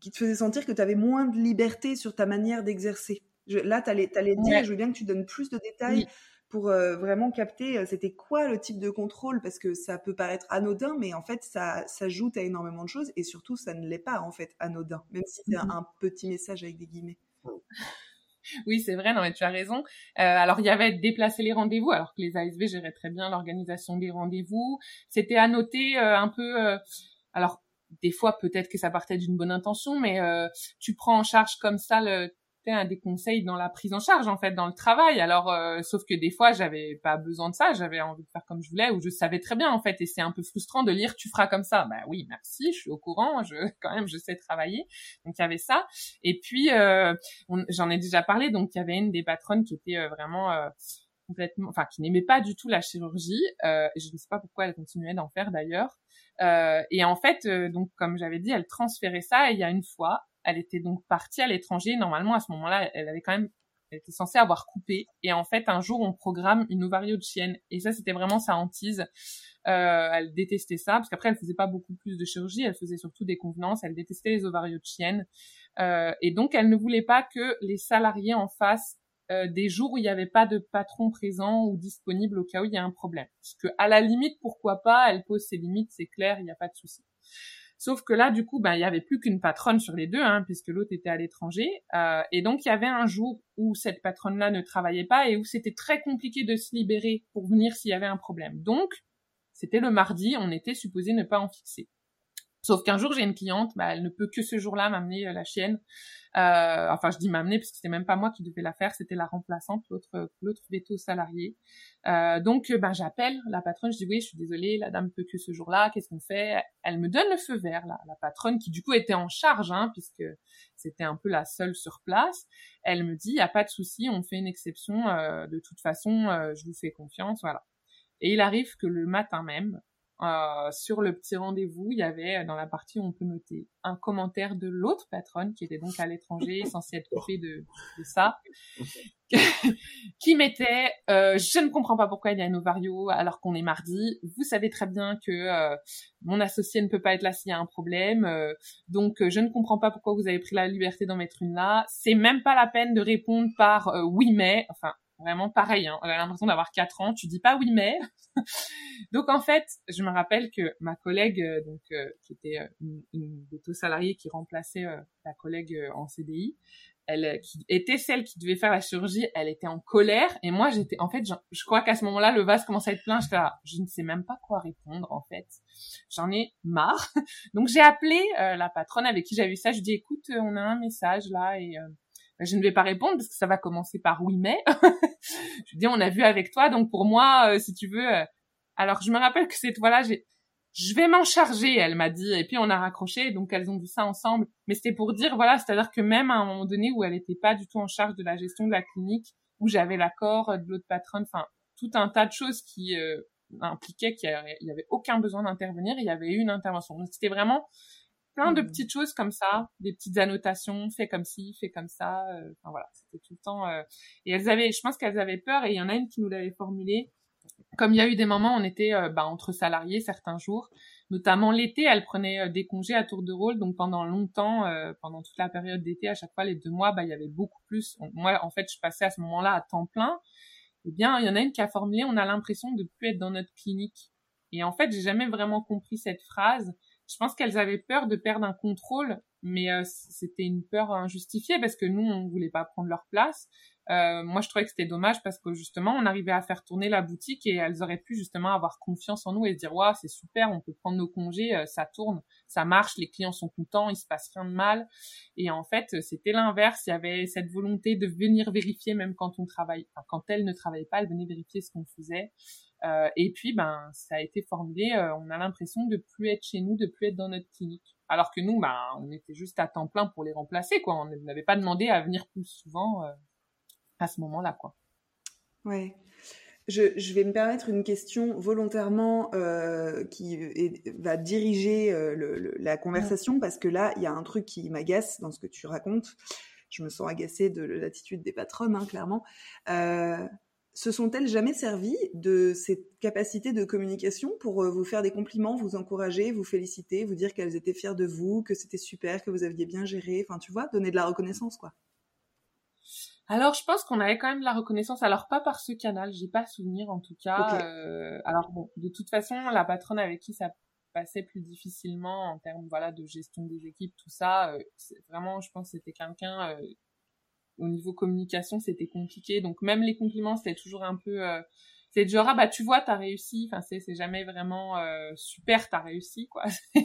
qui te faisait sentir que tu avais moins de liberté sur ta manière d'exercer. Là, tu allais, allais dire, je veux bien que tu donnes plus de détails pour euh, vraiment capter euh, c'était quoi le type de contrôle? Parce que ça peut paraître anodin mais en fait ça s'ajoute à énormément de choses et surtout ça ne l'est pas en fait anodin même si c'est mmh un, petit message avec des guillemets. Oui, c'est vrai, non mais tu as raison. Euh, alors il y avait déplacer les rendez-vous, alors que les ASV géraient très bien l'organisation des rendez-vous. C'était à noter un peu. alors des fois peut-être que ça partait d'une bonne intention, mais tu prends en charge comme ça le, un des conseils dans la prise en charge en fait dans le travail. Alors euh, sauf que des fois j'avais pas besoin de ça j'avais envie de faire comme je voulais ou je savais très bien en fait et c'est un peu frustrant de lire tu feras comme ça. Bah oui merci je suis au courant je quand même je sais travailler. Donc il y avait ça. Et puis euh, j'en ai déjà parlé donc il y avait une des patronnes qui était euh, vraiment complètement enfin qui n'aimait pas du tout la chirurgie. Je ne sais pas pourquoi elle continuait d'en faire d'ailleurs et en fait donc comme j'avais dit elle transférait ça et il y a une fois elle était donc partie à l'étranger. Normalement, à ce moment-là, elle avait quand même, elle était censée avoir coupé. Et en fait, un jour, on programme une ovario de chienne. Et ça, c'était vraiment sa hantise. Euh, elle détestait ça, parce qu'après, elle faisait pas beaucoup plus de chirurgie. Elle faisait surtout des convenances. Elle détestait les ovarios de chienne. Euh, et donc, elle ne voulait pas que les salariés en fassent euh, des jours où il n'y avait pas de patron présent ou disponible au cas où il y a un problème. Parce que à la limite, pourquoi pas Elle pose ses limites, c'est clair, il n'y a pas de souci. Sauf que là, du coup, ben, il y avait plus qu'une patronne sur les deux, hein, puisque l'autre était à l'étranger. Euh, et donc, il y avait un jour où cette patronne-là ne travaillait pas et où c'était très compliqué de se libérer pour venir s'il y avait un problème. Donc, c'était le mardi, on était supposé ne pas en fixer. Sauf qu'un jour, j'ai une cliente, bah, elle ne peut que ce jour-là m'amener euh, la chienne. Euh, enfin, je dis m'amener parce que c'était même pas moi qui devais la faire, c'était la remplaçante, l'autre l'autre veto salarié. Euh, donc, ben j'appelle la patronne, je dis oui, je suis désolée, la dame peut que ce jour-là, qu'est-ce qu'on fait? Elle me donne le feu vert, la, la patronne qui du coup était en charge, hein, puisque c'était un peu la seule sur place. Elle me dit, y a pas de souci, on fait une exception. Euh, de toute façon, euh, je vous fais confiance, voilà. Et il arrive que le matin même, euh, sur le petit rendez-vous, il y avait euh, dans la partie où on peut noter un commentaire de l'autre patronne qui était donc à l'étranger, censée être coupée de, de ça, qui mettait euh, je ne comprends pas pourquoi il y a un ovario alors qu'on est mardi. Vous savez très bien que euh, mon associé ne peut pas être là s'il y a un problème, donc je ne comprends pas pourquoi vous avez pris la liberté d'en mettre une là. C'est même pas la peine de répondre par oui mais, enfin Vraiment pareil, hein. on a l'impression d'avoir 4 ans, tu dis pas oui mais. donc en fait, je me rappelle que ma collègue, euh, donc euh, qui était euh, une, une des taux salariés qui remplaçait la collègue en CDI, elle qui était celle qui devait faire la chirurgie, elle était en colère et moi j'étais en fait je, crois qu'à ce moment-là le vase commençait à être plein, je je ne sais même pas quoi répondre en fait. J'en ai marre. Donc j'ai appelé la patronne avec qui j'avais ça, je dis écoute, on a un message là et je ne vais pas répondre parce que ça va commencer par oui mais. je dis on a vu avec toi donc pour moi euh, si tu veux. Euh, alors je me rappelle que cette voilà j'ai je vais m'en charger, elle m'a dit, et puis on a raccroché, donc elles ont dit ça ensemble. Mais c'était pour dire, voilà, c'est-à-dire que même à un moment donné où elle n'était pas du tout en charge de la gestion de la clinique, où j'avais l'accord de l'autre patronne, enfin, tout un tas de choses qui euh, impliquaient qu'il y avait aucun besoin d'intervenir, il y avait eu une intervention. Donc c'était vraiment plein de mmh. petites choses comme ça, des petites annotations, fais comme ci, fais comme ça. Euh, enfin voilà, c'était tout le temps. Euh, et elles avaient, je pense qu'elles avaient peur. Et il y en a une qui nous l'avait formulé. Comme il y a eu des moments, on était euh, bah, entre salariés certains jours, notamment l'été, elle prenait des congés à tour de rôle. Donc pendant longtemps, pendant toute la période d'été, à chaque fois les deux mois, bah il y avait beaucoup plus. moi, en fait, je passais à ce moment-là à temps plein. Eh bien, il y en a une qui a formulé, on a l'impression de plus être dans notre clinique. Et en fait, j'ai jamais vraiment compris cette phrase je pense qu'elles avaient peur de perdre un contrôle, mais euh, c'était une peur injustifiée parce que nous, on voulait pas prendre leur place. Euh, moi, je trouvais que c'était dommage parce que justement, on arrivait à faire tourner la boutique et elles auraient pu justement avoir confiance en nous et se dire, c'est super, on peut prendre nos congés, euh, ça tourne, ça marche, les clients sont contents, il se passe rien de mal. Et en fait, c'était l'inverse. Il y avait cette volonté de venir vérifier même quand on travaille, enfin, quand elles ne travaillaient pas, elles venaient vérifier ce qu'on faisait. Euh, et puis, ben, ça a été formulé. Euh, on a l'impression de plus être chez nous, de plus être dans notre clinique. Alors que nous, ben, on était juste à temps plein pour les remplacer, quoi. On n'avait pas demandé à venir plus souvent euh, à ce moment-là, quoi. Ouais. Je, vais me permettre une question volontairement qui va diriger la conversation parce que là, il y a un truc qui m'agace dans ce que tu racontes. Je me sens agacée de l'attitude des patronnes, hein, clairement. Euh, se sont-elles jamais servies de cette capacité de communication pour vous faire des compliments, vous encourager, vous féliciter, vous dire qu'elles étaient fières de vous, que c'était super, que vous aviez bien géré, enfin tu vois, donner de la reconnaissance quoi? Alors, je pense qu'on avait quand même de la reconnaissance. Alors, pas par ce canal, j'ai pas souvenir en tout cas. Euh, alors bon, de toute façon, la patronne avec qui ça passait plus difficilement en termes voilà de gestion des équipes, tout ça, euh, vraiment, je pense, c'était quelqu'un euh, au niveau communication, c'était compliqué. Donc même les compliments, c'était toujours un peu c'est genre ah bah tu vois t'as réussi. Enfin c'est c'est jamais vraiment euh, super t'as réussi quoi.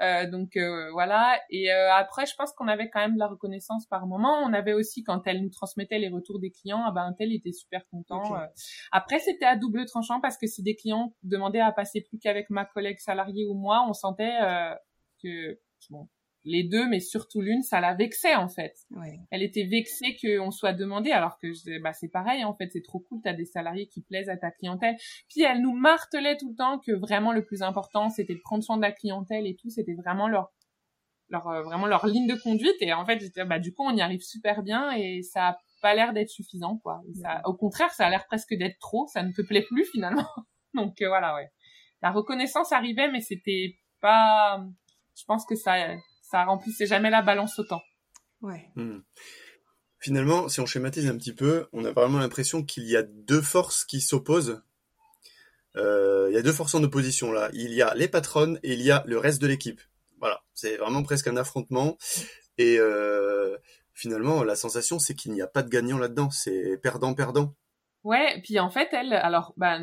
Euh, donc euh, voilà. Et euh, après je pense qu'on avait quand même de la reconnaissance par moment. On avait aussi quand elle nous transmettait les retours des clients ah bah un tel était super content euh. après c'était à double tranchant parce que si des clients demandaient à passer plus qu'avec ma collègue salariée ou moi on sentait que bon les deux, mais surtout l'une, ça la vexait en fait. Elle était vexée qu'on soit demandé, alors que bah, c'est pareil en fait, c'est trop cool, t'as des salariés qui plaisent à ta clientèle. Puis elle nous martelait tout le temps que vraiment le plus important, c'était de prendre soin de la clientèle et tout, c'était vraiment leur leur euh, vraiment leur ligne de conduite. Et en fait, bah du coup, on y arrive super bien et ça a pas l'air d'être suffisant quoi. au contraire, ça a l'air presque d'être trop. Ça ne te plaît plus finalement. Donc euh, voilà, ouais. La reconnaissance arrivait, mais c'était pas. Je pense que ça ça remplissait jamais la balance autant. Ouais. Hmm. Finalement, si on schématise un petit peu, on a vraiment l'impression qu'il y a deux forces qui s'opposent. Euh, il y a deux forces en opposition là. Il y a les patronnes et il y a le reste de l'équipe. Voilà, c'est vraiment presque un affrontement. Et euh, finalement, la sensation, c'est qu'il n'y a pas de gagnant là-dedans. C'est perdant-perdant. Ouais, puis en fait, elle, alors, bah,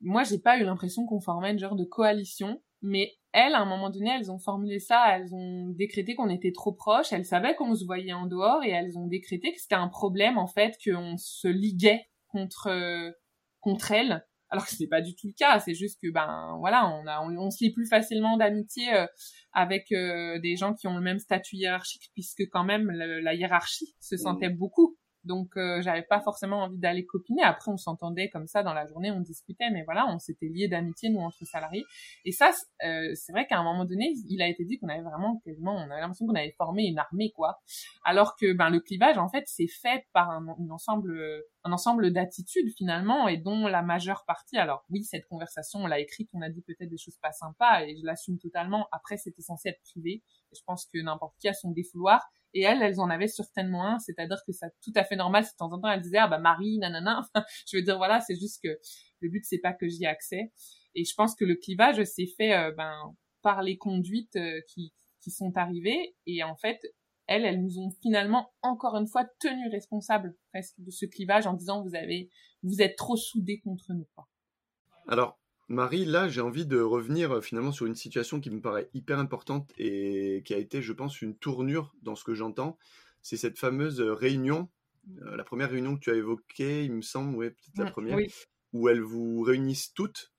moi, j'ai pas eu l'impression qu'on formait une genre de coalition, mais elles, à un moment donné, elles ont formulé ça, elles ont décrété qu'on était trop proches, elles savaient qu'on se voyait en dehors et elles ont décrété que c'était un problème en fait qu'on se liguait contre euh, contre elles. Alors que c'est pas du tout le cas c'est juste que ben voilà on a on, se lie plus facilement d'amitié euh, avec euh, des gens qui ont le même statut hiérarchique puisque quand même la hiérarchie se sentait beaucoup donc euh, j'avais pas forcément envie d'aller copiner. Après on s'entendait comme ça dans la journée, on discutait, mais voilà, on s'était liés d'amitié nous entre salariés. Et ça, euh, c'est vrai qu'à un moment donné, il a été dit qu'on avait vraiment quasiment, on avait l'impression qu'on avait formé une armée quoi. Alors que ben le clivage en fait c'est fait par un, ensemble un ensemble d'attitudes finalement et dont la majeure partie. Alors oui, cette conversation on l'a écrite, on a dit peut-être des choses pas sympas et je l'assume totalement. Après c'était censé être privé. Je pense que n'importe qui a son défouloir et elles, elles en avaient certainement un, c'est-à-dire que c'est tout à fait normal si de temps en temps elles disaient ah bah Marie, nanana. je veux dire voilà, c'est juste que le but c'est pas que j'y ai accès. Et je pense que le clivage s'est fait euh, ben par les conduites euh, qui qui sont arrivées et en fait elles, elles nous ont finalement encore une fois tenu responsables presque de ce clivage en disant vous avez vous êtes trop soudés contre nous. Alors Marie, là, j'ai envie de revenir euh, finalement sur une situation qui me paraît hyper importante et qui a été, je pense, une tournure dans ce que j'entends. C'est cette fameuse euh, réunion, euh, la première réunion que tu as évoquée, il me semble, ouais, peut-être la première, où elles vous réunissent toutes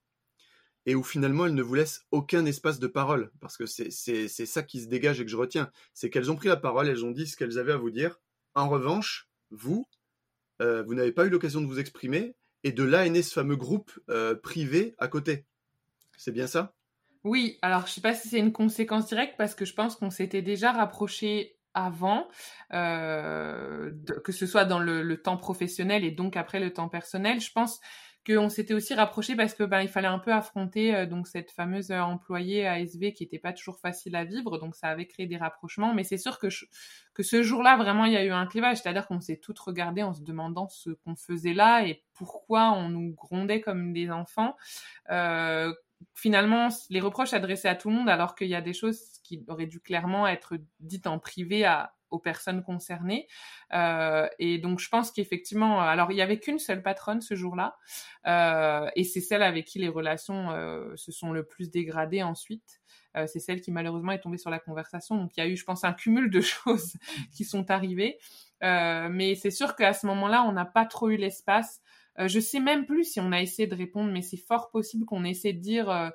et où finalement elles ne vous laissent aucun espace de parole. Parce que c'est ça qui se dégage et que je retiens. C'est qu'elles ont pris la parole, elles ont dit ce qu'elles avaient à vous dire. En revanche, vous, vous n'avez pas eu l'occasion de vous exprimer et de là est né ce fameux groupe euh, privé à côté. C'est bien ça? Oui, alors je sais pas si c'est une conséquence directe parce que je pense qu'on s'était déjà rapproché avant, euh, que ce soit dans le, temps professionnel et donc après le temps personnel. Je pense qu'on s'était aussi rapproché parce que ben il fallait un peu affronter euh, donc cette fameuse euh, employée ASV qui était pas toujours facile à vivre. Donc ça avait créé des rapprochements. Mais c'est sûr que que ce jour-là vraiment il y a eu un clivage. C'est-à-dire qu'on s'est toutes regardées en se demandant ce qu'on faisait là et pourquoi on nous grondait comme des enfants. Euh, finalement, les reproches s'adressaient à tout le monde alors qu'il y a des choses qui auraient dû clairement être dites en privé à, aux personnes concernées. Euh, et donc, je pense qu'effectivement, alors il y avait qu'une seule patronne ce jour-là, euh, et c'est celle avec qui les relations euh, se sont le plus dégradées ensuite. C'est celle qui malheureusement est tombée sur la conversation. Donc, il y a eu, je pense, un cumul de choses qui sont arrivées. Mais c'est sûr qu'à ce moment-là, on n'a pas trop eu l'espace. Je sais même plus si on a essayé de répondre, mais c'est fort possible qu'on essaie de dire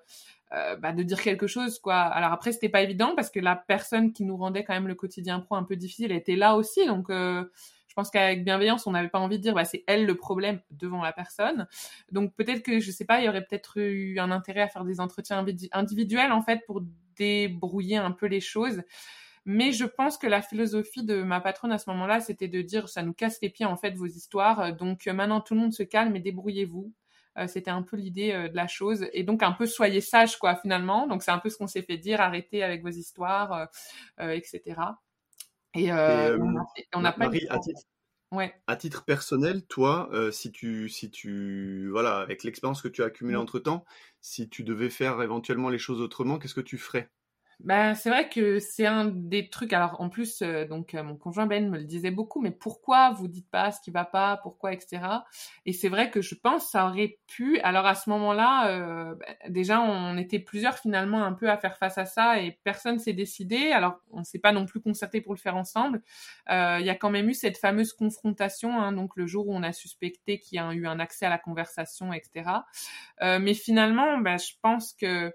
bah, de dire quelque chose quoi. Alors après c'était pas évident parce que la personne qui nous rendait quand même le quotidien pro un peu difficile était là aussi donc euh, je pense qu'avec bienveillance, on n'avait pas envie de dire, bah, c'est elle le problème devant la personne. Donc peut-être que, je sais pas, il y aurait peut-être eu un intérêt à faire des entretiens individuels, en fait, pour débrouiller un peu les choses. Mais je pense que la philosophie de ma patronne à ce moment-là, c'était de dire, ça nous casse les pieds, en fait, vos histoires. Donc maintenant, tout le monde se calme et débrouillez-vous. Euh, c'était un peu l'idée euh, de la chose. Et donc, un peu soyez sage, quoi, finalement. Donc, c'est un peu ce qu'on s'est fait dire, arrêtez avec vos histoires, euh, etc. Et, on n'a pas... Marie, à titre, ouais. à titre personnel, toi, si tu, si tu, voilà, avec l'expérience que tu as accumulée entre temps, si tu devais faire éventuellement les choses autrement, qu'est-ce que tu ferais? Ben, c'est vrai que c'est un des trucs. Alors, en plus, euh, donc, euh, mon conjoint Ben me le disait beaucoup, mais pourquoi vous dites pas ce qui va pas, pourquoi, etc. Et c'est vrai que je pense ça aurait pu. Alors, à ce moment-là, euh, ben, déjà, on était plusieurs finalement un peu à faire face à ça et personne s'est décidé. Alors, on s'est pas non plus concerté pour le faire ensemble. Il y a quand même eu cette fameuse confrontation, hein, donc le jour où on a suspecté qu'il y a eu un accès à la conversation, etc. mais finalement, ben, je pense que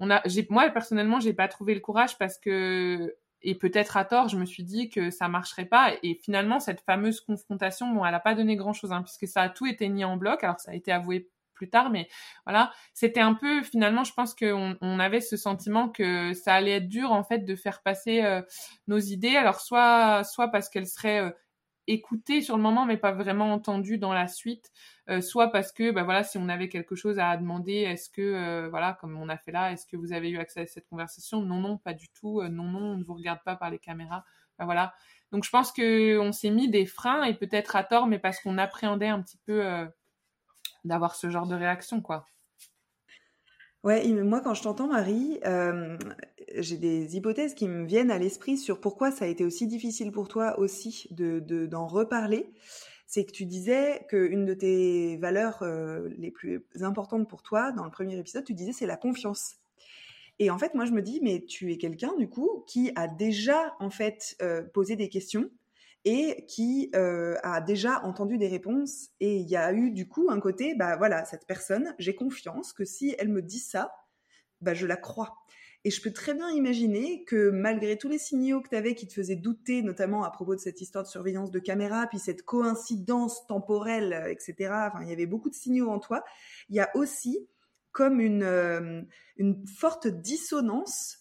moi personnellement, j'ai pas trouvé le courage parce que et peut-être à tort, je me suis dit que ça marcherait pas. Et finalement, cette fameuse confrontation, bon, elle a pas donné grand-chose, hein, puisque ça a tout été mis en bloc. Alors, ça a été avoué plus tard, mais voilà, c'était un peu finalement, je pense qu'on on avait ce sentiment que ça allait être dur en fait de faire passer euh, nos idées. Alors soit, soit parce qu'elles seraient euh, écouté sur le moment, mais pas vraiment entendu dans la suite. Euh, soit parce que, bah voilà, si on avait quelque chose à demander, est-ce que, euh, voilà, comme on a fait là, est-ce que vous avez eu accès à cette conversation? Non, non, pas du tout. Euh, non, non, on ne vous regarde pas par les caméras. Bah voilà. Donc je pense que on s'est mis des freins et peut-être à tort, mais parce qu'on appréhendait un petit peu d'avoir ce genre de réaction, quoi. Ouais, moi quand je t'entends Marie, euh, j'ai des hypothèses qui me viennent à l'esprit sur pourquoi ça a été aussi difficile pour toi aussi de d'en reparler. C'est que tu disais qu'une de tes valeurs euh, les plus importantes pour toi dans le premier épisode, tu disais c'est la confiance. Et en fait, moi je me dis mais tu es quelqu'un du coup qui a déjà en fait euh, posé des questions et qui euh, a déjà entendu des réponses. Et il y a eu du coup un côté, bah voilà, cette personne, j'ai confiance que si elle me dit ça, bah je la crois. Et je peux très bien imaginer que malgré tous les signaux que tu avais qui te faisaient douter, notamment à propos de cette histoire de surveillance de caméra, puis cette coïncidence temporelle, etc., enfin, il y avait beaucoup de signaux en toi, il y a aussi comme une, euh, une forte dissonance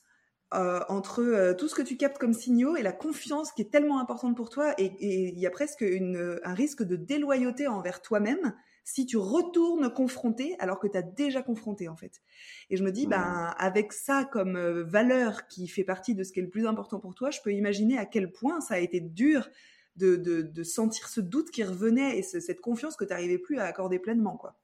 euh, entre euh, tout ce que tu captes comme signaux et la confiance qui est tellement importante pour toi et il y a presque une, un risque de déloyauté envers toi-même si tu retournes confronter alors que tu as déjà confronté en fait. Et je me dis, ben, avec ça comme euh, valeur qui fait partie de ce qui est le plus important pour toi, je peux imaginer à quel point ça a été dur de, de, de sentir ce doute qui revenait et cette confiance que tu n'arrivais plus à accorder pleinement. quoi.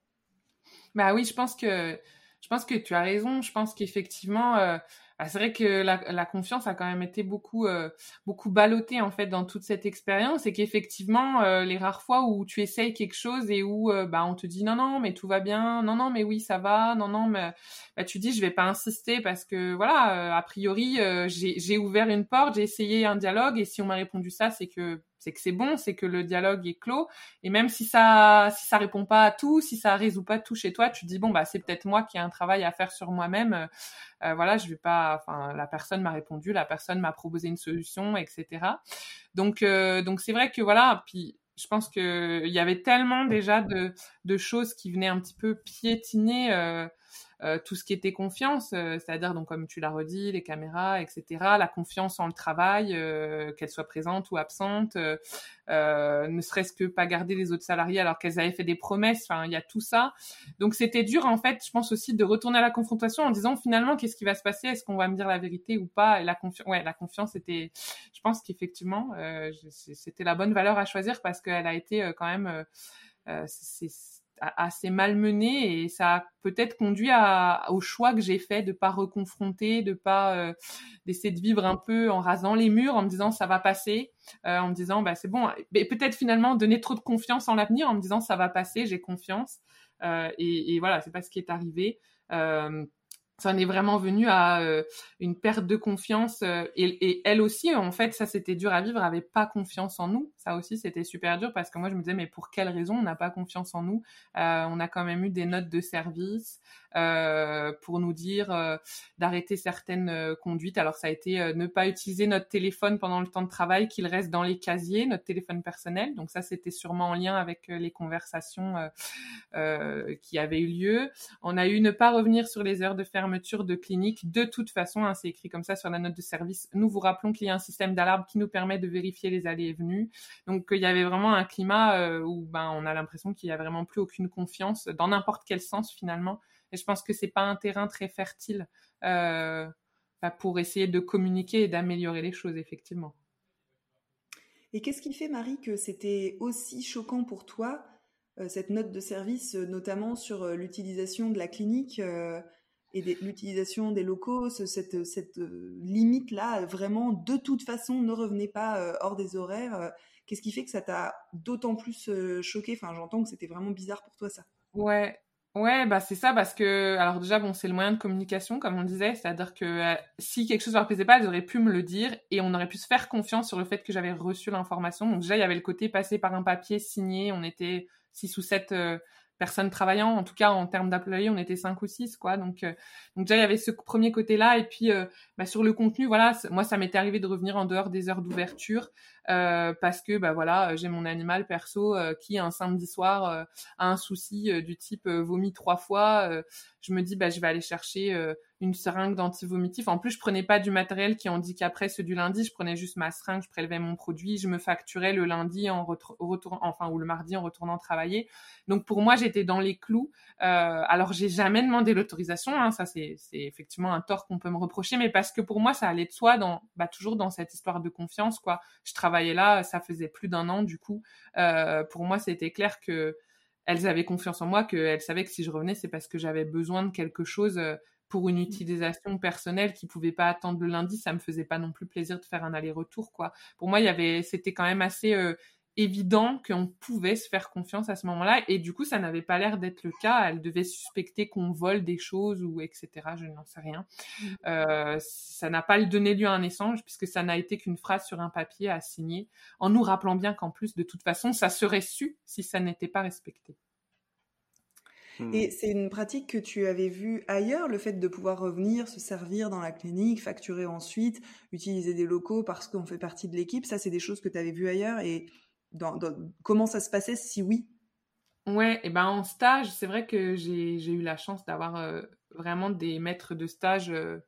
Bah oui, je pense que, je pense que tu as raison. Je pense qu'effectivement, ah, c'est vrai que la, confiance a quand même été beaucoup euh, beaucoup ballottée en fait dans toute cette expérience et qu'effectivement euh, les rares fois où tu essayes quelque chose et où euh, bah on te dit non non mais tout va bien non non mais oui ça va non non mais bah, tu dis je vais pas insister parce que voilà a priori j'ai ouvert une porte j'ai essayé un dialogue et si on m'a répondu ça c'est que c'est que c'est bon, c'est que le dialogue est clos. Et même si ça, si ça répond pas à tout, si ça résout pas tout chez toi, tu dis bon bah c'est peut-être moi qui ai un travail à faire sur moi-même. Euh, voilà, je vais pas. Enfin, la personne m'a répondu, la personne m'a proposé une solution, etc. Donc, euh, donc c'est vrai que voilà. Puis je pense que il y avait tellement déjà de, de choses qui venaient un petit peu piétiner. Euh, tout ce qui était confiance, euh, c'est-à-dire donc comme tu l'as redit, les caméras, etc. La confiance en le travail, euh, qu'elle soit présente ou absente, ne serait-ce que pas garder les autres salariés alors qu'elles avaient fait des promesses. Enfin, il y a tout ça. Donc c'était dur en fait, je pense aussi de retourner à la confrontation en disant finalement qu'est-ce qui va se passer, est-ce qu'on va me dire la vérité ou pas? Et la confiance, ouais, la confiance était, je pense qu'effectivement c'était la bonne valeur à choisir parce qu'elle a été quand même c'est assez malmené et ça a peut-être conduit à, au choix que j'ai fait de pas reconfronter, de pas euh, d'essayer de vivre un peu en rasant les murs, en me disant ça va passer, euh, en me disant bah c'est bon, et peut-être finalement donner trop de confiance en l'avenir, en me disant ça va passer, j'ai confiance euh, et, et, voilà c'est pas ce qui est arrivé. Ça en est vraiment venu à euh, une perte de confiance euh, et, et, elle aussi en fait ça c'était dur à vivre avait pas confiance en nous. Ça aussi c'était super dur parce que moi je me disais mais pour quelle raison on n'a pas confiance en nous? Euh, on a quand même eu des notes de service euh, pour nous dire euh, d'arrêter certaines euh, conduites. Alors ça a été ne pas utiliser notre téléphone pendant le temps de travail, qu'il reste dans les casiers, notre téléphone personnel. Donc ça c'était sûrement en lien avec les conversations qui avaient eu lieu. On a eu ne pas revenir sur les heures de fermeture de clinique. De toute façon, hein, c'est écrit comme ça sur la note de service. Nous vous rappelons qu'il y a un système d'alarme qui nous permet de vérifier les allées et venues. Donc il y avait vraiment un climat où ben on a l'impression qu'il y a vraiment plus aucune confiance dans n'importe quel sens finalement et je pense que c'est pas un terrain très fertile euh, bah, pour essayer de communiquer et d'améliorer les choses, effectivement. Et qu'est-ce qui fait, Marie, que c'était aussi choquant pour toi, euh, cette note de service, euh, notamment sur l'utilisation de la clinique et l'utilisation des locaux, cette, cette limite-là, vraiment, de toute façon, ne revenez pas hors des horaires Qu'est-ce qui fait que ça t'a d'autant plus choqué? Enfin, j'entends que c'était vraiment bizarre pour toi, ça. Ouais, Ouais, bah c'est ça parce que alors déjà bon c'est le moyen de communication comme on disait, c'est-à-dire que euh, si quelque chose leur plaisait pas, ils auraient pu me le dire et on aurait pu se faire confiance sur le fait que j'avais reçu l'information. Donc déjà il y avait le côté passé par un papier signé, on était six ou sept euh, personnes travaillant. En tout cas, en termes d'employés, on était cinq ou six, quoi. Donc, euh, donc déjà, il y avait ce premier côté-là. Et puis, euh, bah, sur le contenu, voilà, moi, ça m'était arrivé de revenir en dehors des heures d'ouverture euh, parce que, bah voilà, j'ai mon animal perso qui, un samedi soir, a un souci du type vomi trois fois. je me dis, bah, je vais aller chercher une seringue d'antivomitif. En plus, je prenais pas du matériel qui handicaperait ceux du lundi. Je prenais juste ma seringue, je prélevais mon produit, je me facturais le lundi en retournant, enfin, ou le mardi en retournant travailler. Donc, pour moi, j'étais dans les clous. Euh, alors, j'ai jamais demandé l'autorisation. Hein. Ça, c'est effectivement un tort qu'on peut me reprocher, mais parce que pour moi, ça allait de soi dans, bah, toujours dans cette histoire de confiance, quoi. Je travaillais là, ça faisait plus d'un an, du coup. Euh, pour moi, c'était clair que elles avaient confiance en moi, qu'elles savaient que si je revenais, c'est parce que j'avais besoin de quelque chose euh, pour une utilisation personnelle qui pouvait pas attendre le lundi, ça me faisait pas non plus plaisir de faire un aller-retour quoi. Pour moi, il y avait c'était quand même assez euh, évident qu'on pouvait se faire confiance à ce moment-là et du coup, ça n'avait pas l'air d'être le cas, elle devait suspecter qu'on vole des choses ou etc., je n'en sais rien. Mmh. Euh, ça n'a pas donné lieu à un échange puisque ça n'a été qu'une phrase sur un papier à signer en nous rappelant bien qu'en plus de toute façon, ça serait su si ça n'était pas respecté. Et hmm. c'est une pratique que tu avais vue ailleurs, le fait de pouvoir revenir, se servir dans la clinique, facturer ensuite, utiliser des locaux parce qu'on fait partie de l'équipe. Ça, c'est des choses que tu avais vues ailleurs. Et dans, comment ça se passait, si oui? Ouais, et ben en stage, c'est vrai que j'ai eu la chance d'avoir euh, vraiment des maîtres de stage. Euh,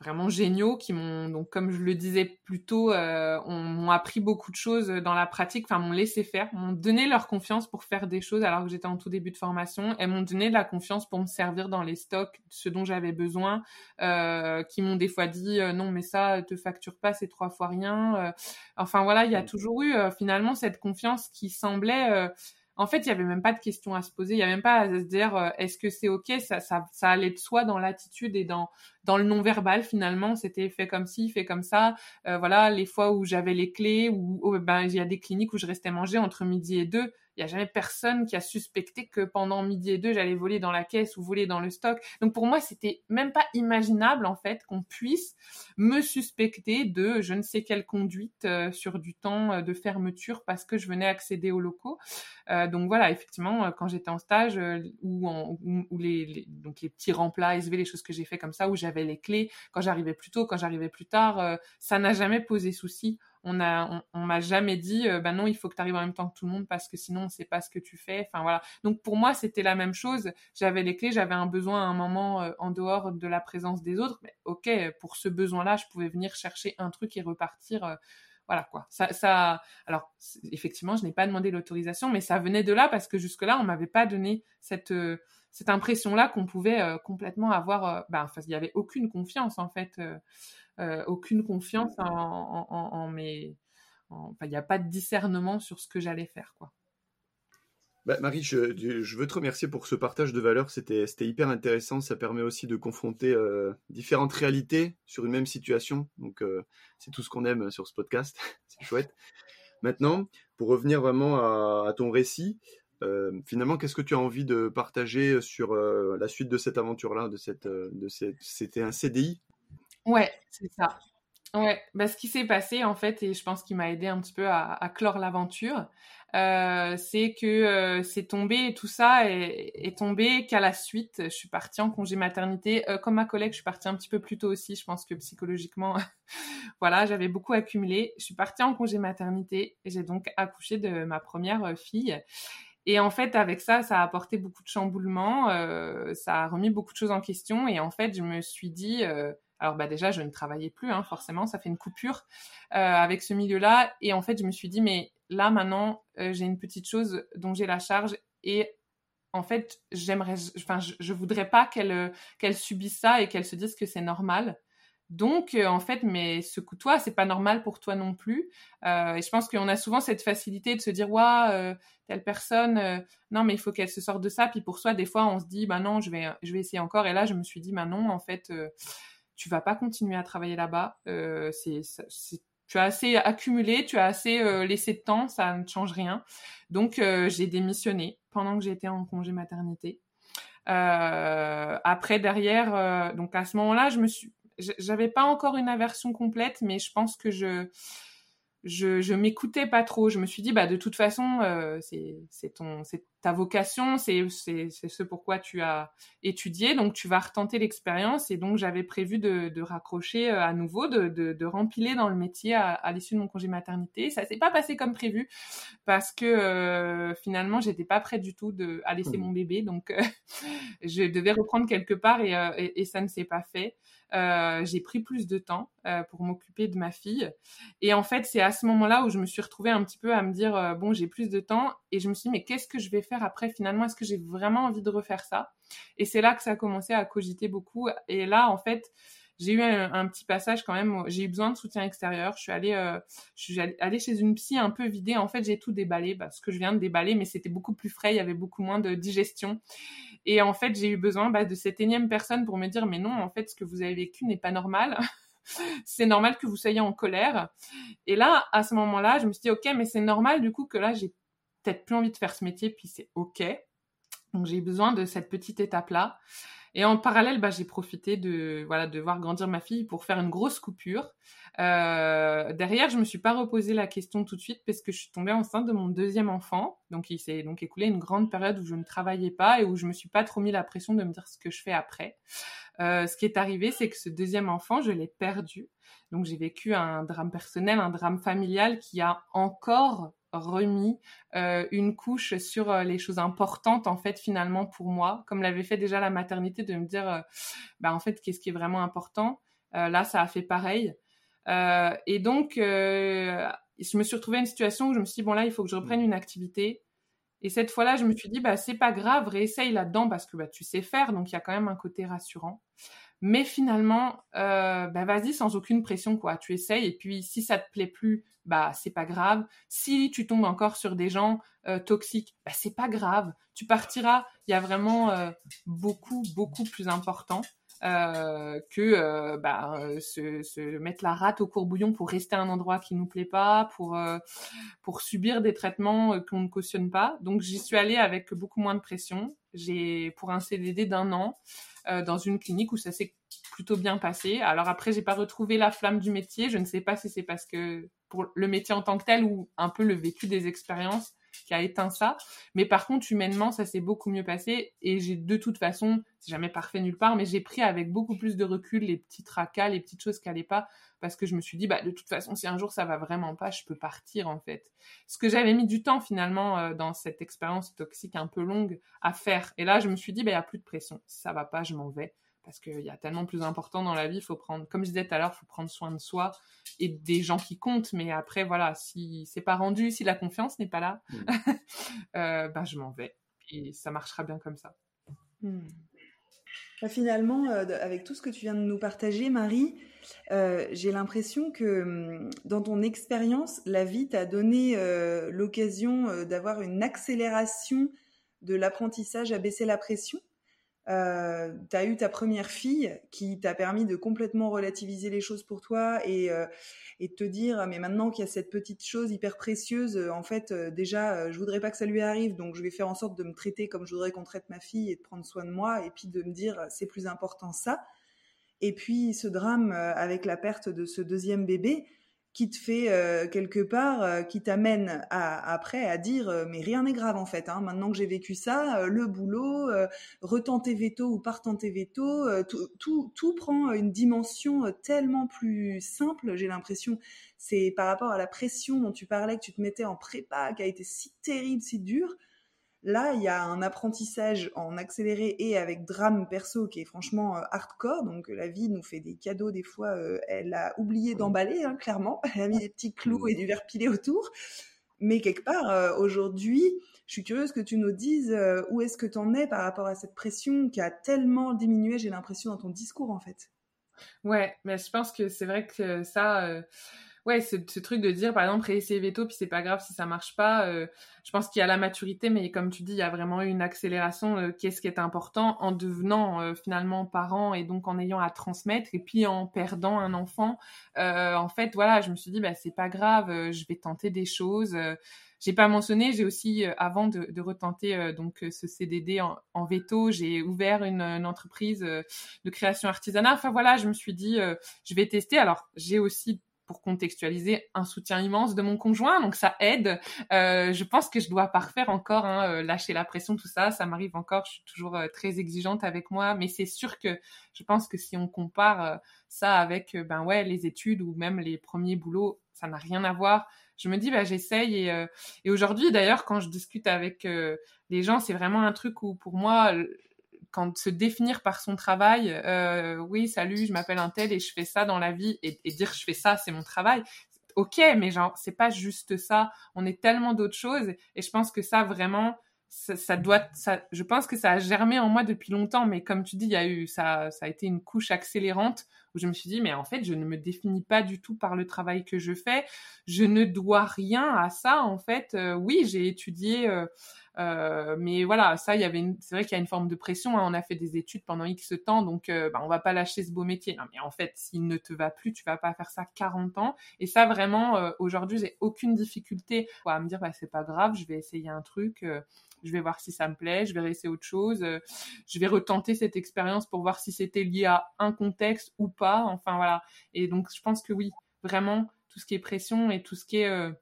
vraiment géniaux qui m'ont donc comme je le disais plus tôt euh, m'ont appris beaucoup de choses dans la pratique enfin m'ont laissé faire m'ont donné leur confiance pour faire des choses alors que j'étais en tout début de formation elles m'ont donné de la confiance pour me servir dans les stocks ce dont j'avais besoin euh, qui m'ont des fois dit euh, non mais ça te facture pas c'est trois fois rien euh, enfin voilà il y a toujours eu euh, finalement cette confiance qui semblait en fait, il y avait même pas de questions à se poser. Il y a même pas à se dire euh, est-ce que c'est ok? Ça, ça, ça allait de soi dans l'attitude et dans dans le non verbal finalement. C'était fait comme ci, fait comme ça. Euh, voilà, les fois où j'avais les clés ou oh, ben il y a des cliniques où je restais manger entre midi et deux il y a jamais personne qui a suspecté que pendant midi et deux, j'allais voler dans la caisse ou voler dans le stock. Donc pour moi, c'était même pas imaginable en fait qu'on puisse me suspecter de je ne sais quelle conduite euh, sur du temps euh, de fermeture parce que je venais accéder aux locaux. Euh, donc voilà, effectivement, quand j'étais en stage ou, ou, les, donc les petits remplats SV, les choses que j'ai fait comme ça, où j'avais les clés, quand j'arrivais plus tôt, quand j'arrivais plus tard, ça n'a jamais posé souci on a on, m'a jamais dit euh, bah non il faut que tu arrives en même temps que tout le monde parce que sinon on sait pas ce que tu fais. Enfin voilà. Donc pour moi c'était la même chose. J'avais les clés j'avais un besoin à un moment euh, en dehors de la présence des autres. Mais ok pour ce besoin là je pouvais venir chercher un truc et repartir euh, voilà quoi. Ça ça alors effectivement je n'ai pas demandé l'autorisation mais ça venait de là parce que jusque là on m'avait pas donné cette cette impression là qu'on pouvait complètement avoir enfin il y avait aucune confiance en fait euh, aucune confiance en, en, mes. Enfin, il n'y a pas de discernement sur ce que j'allais faire, quoi. Bah, Marie, je, je, veux te remercier pour ce partage de valeurs. C'était hyper intéressant. Ça permet aussi de confronter euh, différentes réalités sur une même situation. Donc, euh, c'est tout ce qu'on aime sur ce podcast. c'est chouette. Maintenant, pour revenir vraiment à, ton récit, finalement, qu'est-ce que tu as envie de partager sur la suite de cette aventure-là, de cette, de c'était un CDI Ouais, c'est ça. Ouais, bah, ce qui s'est passé en fait, et je pense qu'il m'a aidé un petit peu à, clore l'aventure, euh, c'est que euh, c'est tombé, tout ça est, tombé qu'à la suite, je suis partie en congé maternité. Euh, comme ma collègue, je suis partie un petit peu plus tôt aussi. Je pense que psychologiquement, voilà, j'avais beaucoup accumulé. Je suis partie en congé maternité j'ai donc accouché de ma première fille. Et en fait, avec ça, ça a apporté beaucoup de chamboulements, ça a remis beaucoup de choses en question. Et en fait, je me suis dit, alors bah déjà, je ne travaillais plus, hein, forcément, ça fait une coupure euh, avec ce milieu-là. Et en fait, je me suis dit, mais là maintenant, euh, j'ai une petite chose dont j'ai la charge et en fait, j'aimerais, enfin, je, je voudrais pas qu'elle subisse ça et qu'elle se dise que c'est normal. Donc, euh, en fait, mais secoue-toi, c'est pas normal pour toi non plus. Et je pense qu'on a souvent cette facilité de se dire, ouais, euh, telle personne, non, mais il faut qu'elle se sorte de ça. Puis pour soi, des fois, on se dit, bah non, je vais, je vais essayer encore. Et là, je me suis dit, bah non, en fait, tu vas pas continuer à travailler là-bas. Euh, c'est, tu as assez accumulé, tu as assez euh, laissé de temps, ça ne change rien. Donc, euh, j'ai démissionné pendant que j'étais en congé maternité. Euh, après, derrière, euh, donc à ce moment-là, je me suis, j'avais pas encore une aversion complète, mais je pense que je je, je m'écoutais pas trop. Je me suis dit, bah de toute façon, euh, c'est c'est ton c'est ta vocation, c'est c'est c'est ce pourquoi tu as étudié, donc tu vas retenter l'expérience. Et donc j'avais prévu de, de raccrocher euh, à nouveau, de, de, de rempiler dans le métier à, à l'issue de mon congé maternité. Ça s'est pas passé comme prévu parce que euh, finalement j'étais pas prête du tout de à laisser mmh. mon bébé, donc euh, je devais reprendre quelque part et, euh, et, et ça ne s'est pas fait. J'ai pris plus de temps pour m'occuper de ma fille. Et en fait, c'est à ce moment-là où je me suis retrouvée un petit peu à me dire, bon, j'ai plus de temps. Et je me suis dit, mais qu'est-ce que je vais après finalement Est-ce que j'ai vraiment envie de refaire ça? Et c'est là que ça a commencé à cogiter beaucoup. Et là, en fait, j'ai eu un, petit passage quand même. J'ai eu besoin de soutien extérieur. Je suis allée, euh, je suis allée chez une psy un peu vidée. En fait, j'ai tout déballé, parce que je viens de déballer, mais c'était beaucoup plus frais. Il y avait beaucoup moins de digestion. Et en fait, j'ai eu besoin bah, de cette énième personne pour me dire, mais non, en fait, ce que vous avez vécu n'est pas normal. c'est normal que vous soyez en colère. Et là, à ce moment-là, je me suis dit, ok, mais c'est normal du coup que là, j'ai peut-être plus envie de faire ce métier, puis c'est ok. Donc j'ai eu besoin de cette petite étape-là. Et en parallèle, bah, j'ai profité de voilà de voir grandir ma fille pour faire une grosse coupure. Euh, derrière, je me suis pas reposé la question tout de suite parce que je suis tombée enceinte de mon deuxième enfant. Donc il s'est donc écoulé une grande période où je ne travaillais pas et où je me suis pas trop mis la pression de me dire ce que je fais après. Euh, ce qui est arrivé, c'est que ce deuxième enfant, je l'ai perdu. Donc j'ai vécu un drame personnel, un drame familial qui a encore remis euh, une couche sur euh, les choses importantes en fait finalement pour moi. Comme l'avait fait déjà la maternité de me dire euh, bah en fait qu'est-ce qui est vraiment important. Là ça a fait pareil. Et donc je me suis retrouvée à une situation où je me suis dit bon là il faut que je reprenne une activité. Et cette fois-là je me suis dit bah c'est pas grave réessaye là-dedans parce que bah tu sais faire donc il y a quand même un côté rassurant mais finalement, euh, bah vas-y sans aucune pression quoi. Tu essayes et puis si ça te plaît plus, bah c'est pas grave. Si tu tombes encore sur des gens euh, toxiques, bah c'est pas grave. Tu partiras. Il y a vraiment euh, beaucoup beaucoup plus important euh, que euh, bah, se, se, mettre la rate au courbouillon pour rester à un endroit qui nous plaît pas, pour euh, pour subir des traitements qu'on ne cautionne pas. Donc j'y suis allée avec beaucoup moins de pression. J'ai pour un CDD d'un an euh, dans une clinique où ça s'est plutôt bien passé. Alors après, j'ai pas retrouvé la flamme du métier. Je ne sais pas si c'est parce que pour le métier en tant que tel ou un peu le vécu des expériences qui a éteint ça. Mais par contre, humainement, ça s'est beaucoup mieux passé. Et j'ai de toute façon, c'est jamais parfait nulle part, mais j'ai pris avec beaucoup plus de recul les petits tracas, les petites choses qui allaient pas, parce que je me suis dit, bah, de toute façon, si un jour ça va vraiment pas, je peux partir, en fait. Ce que j'avais mis du temps, finalement, euh, dans cette expérience toxique un peu longue à faire. Et là, je me suis dit, bah, il y a plus de pression. Si ça va pas, je m'en vais parce qu'il y a tellement plus important dans la vie. Il faut prendre, comme je disais tout à l'heure, il faut prendre soin de soi et des gens qui comptent. Mais après, voilà, si c'est pas rendu, si la confiance n'est pas là, mmh. euh, ben je m'en vais et ça marchera bien comme ça. Mmh. Bah, finalement, euh, avec tout ce que tu viens de nous partager, Marie, euh, j'ai l'impression que hum, dans ton expérience, la vie t'a donné euh, l'occasion euh, d'avoir une accélération de l'apprentissage à baisser la pression euh, tu as eu ta première fille qui t'a permis de complètement relativiser les choses pour toi et, euh, et te dire mais maintenant qu'il y a cette petite chose hyper précieuse, euh, en fait euh, déjà je voudrais pas que ça lui arrive donc je vais faire en sorte de me traiter comme je voudrais qu'on traite ma fille et de prendre soin de moi et puis de me dire c'est plus important ça. Et puis ce drame avec la perte de ce deuxième bébé, qui te fait euh, quelque part, euh, qui t'amène après à dire euh, mais rien n'est grave en fait. Hein. Maintenant que j'ai vécu ça, le boulot, retenter veto ou pas retenter veto, tout, prend une dimension tellement plus simple. J'ai l'impression, c'est par rapport à la pression dont tu parlais que tu te mettais en prépa, qui a été si terrible, si dure. Là, il y a un apprentissage en accéléré et avec drame perso qui est franchement euh, hardcore. Donc la vie nous fait des cadeaux des fois. Euh, elle a oublié d'emballer, hein, clairement. Elle a mis des petits clous et du verre pilé autour. Mais quelque part, euh, aujourd'hui, je suis curieuse que tu nous dises où est-ce que tu en es par rapport à cette pression qui a tellement diminué, j'ai l'impression, dans ton discours, en fait? Ouais, mais je pense que c'est vrai que ça ouais, ce, truc de dire, par exemple, réessayer veto, puis c'est pas grave si ça marche pas. Euh, je pense qu'il y a la maturité, mais comme tu dis, il y a vraiment eu une accélération. Euh, Qu'est-ce qui est important en devenant euh, finalement parent et donc en ayant à transmettre et puis en perdant un enfant. En fait, voilà, je me suis dit, bah c'est pas grave, je vais tenter des choses. j'ai pas mentionné, j'ai aussi avant de, retenter donc ce CDD en, veto, j'ai ouvert une entreprise de création artisanale. Enfin voilà, je me suis dit, je vais tester. Alors j'ai aussi pour contextualiser, un soutien immense de mon conjoint, donc ça aide. Euh, je pense que je dois parfaire encore, hein, euh, lâcher la pression, tout ça, ça m'arrive encore. Je suis toujours euh, très exigeante avec moi, mais c'est sûr que je pense que si on compare ça avec, ben ouais, les études ou même les premiers boulots, ça n'a rien à voir. Je me dis, bah j'essaye et, et aujourd'hui d'ailleurs, quand je discute avec les gens, c'est vraiment un truc où pour moi quand se définir par son travail, euh, oui, salut, je m'appelle un tel et je fais ça dans la vie, et, dire je fais ça, c'est mon travail. Ok, mais genre, c'est pas juste ça. On est tellement d'autres choses, et je pense que ça, vraiment, ça, ça, doit, ça, je pense que ça a germé en moi depuis longtemps, mais comme tu dis, il y a eu, ça, ça a été une couche accélérante où je me suis dit, mais en fait, je ne me définis pas du tout par le travail que je fais. Je ne dois rien à ça, en fait. Euh, oui, j'ai étudié. Euh, euh, mais voilà, ça, il y avait, c'est vrai qu'il y a une forme de pression. Hein. On a fait des études pendant X temps, donc euh, bah, on va pas lâcher ce beau métier. Non, mais en fait, s'il ne te va plus, tu vas pas faire ça 40 ans. Et ça, vraiment, aujourd'hui, j'ai aucune difficulté à me dire, bah, c'est pas grave, je vais essayer un truc. Euh, je vais voir si ça me plaît, je vais essayer autre chose, je vais retenter cette expérience pour voir si c'était lié à un contexte ou pas. Enfin voilà. Et donc je pense que oui, vraiment tout ce qui est pression et tout ce qui est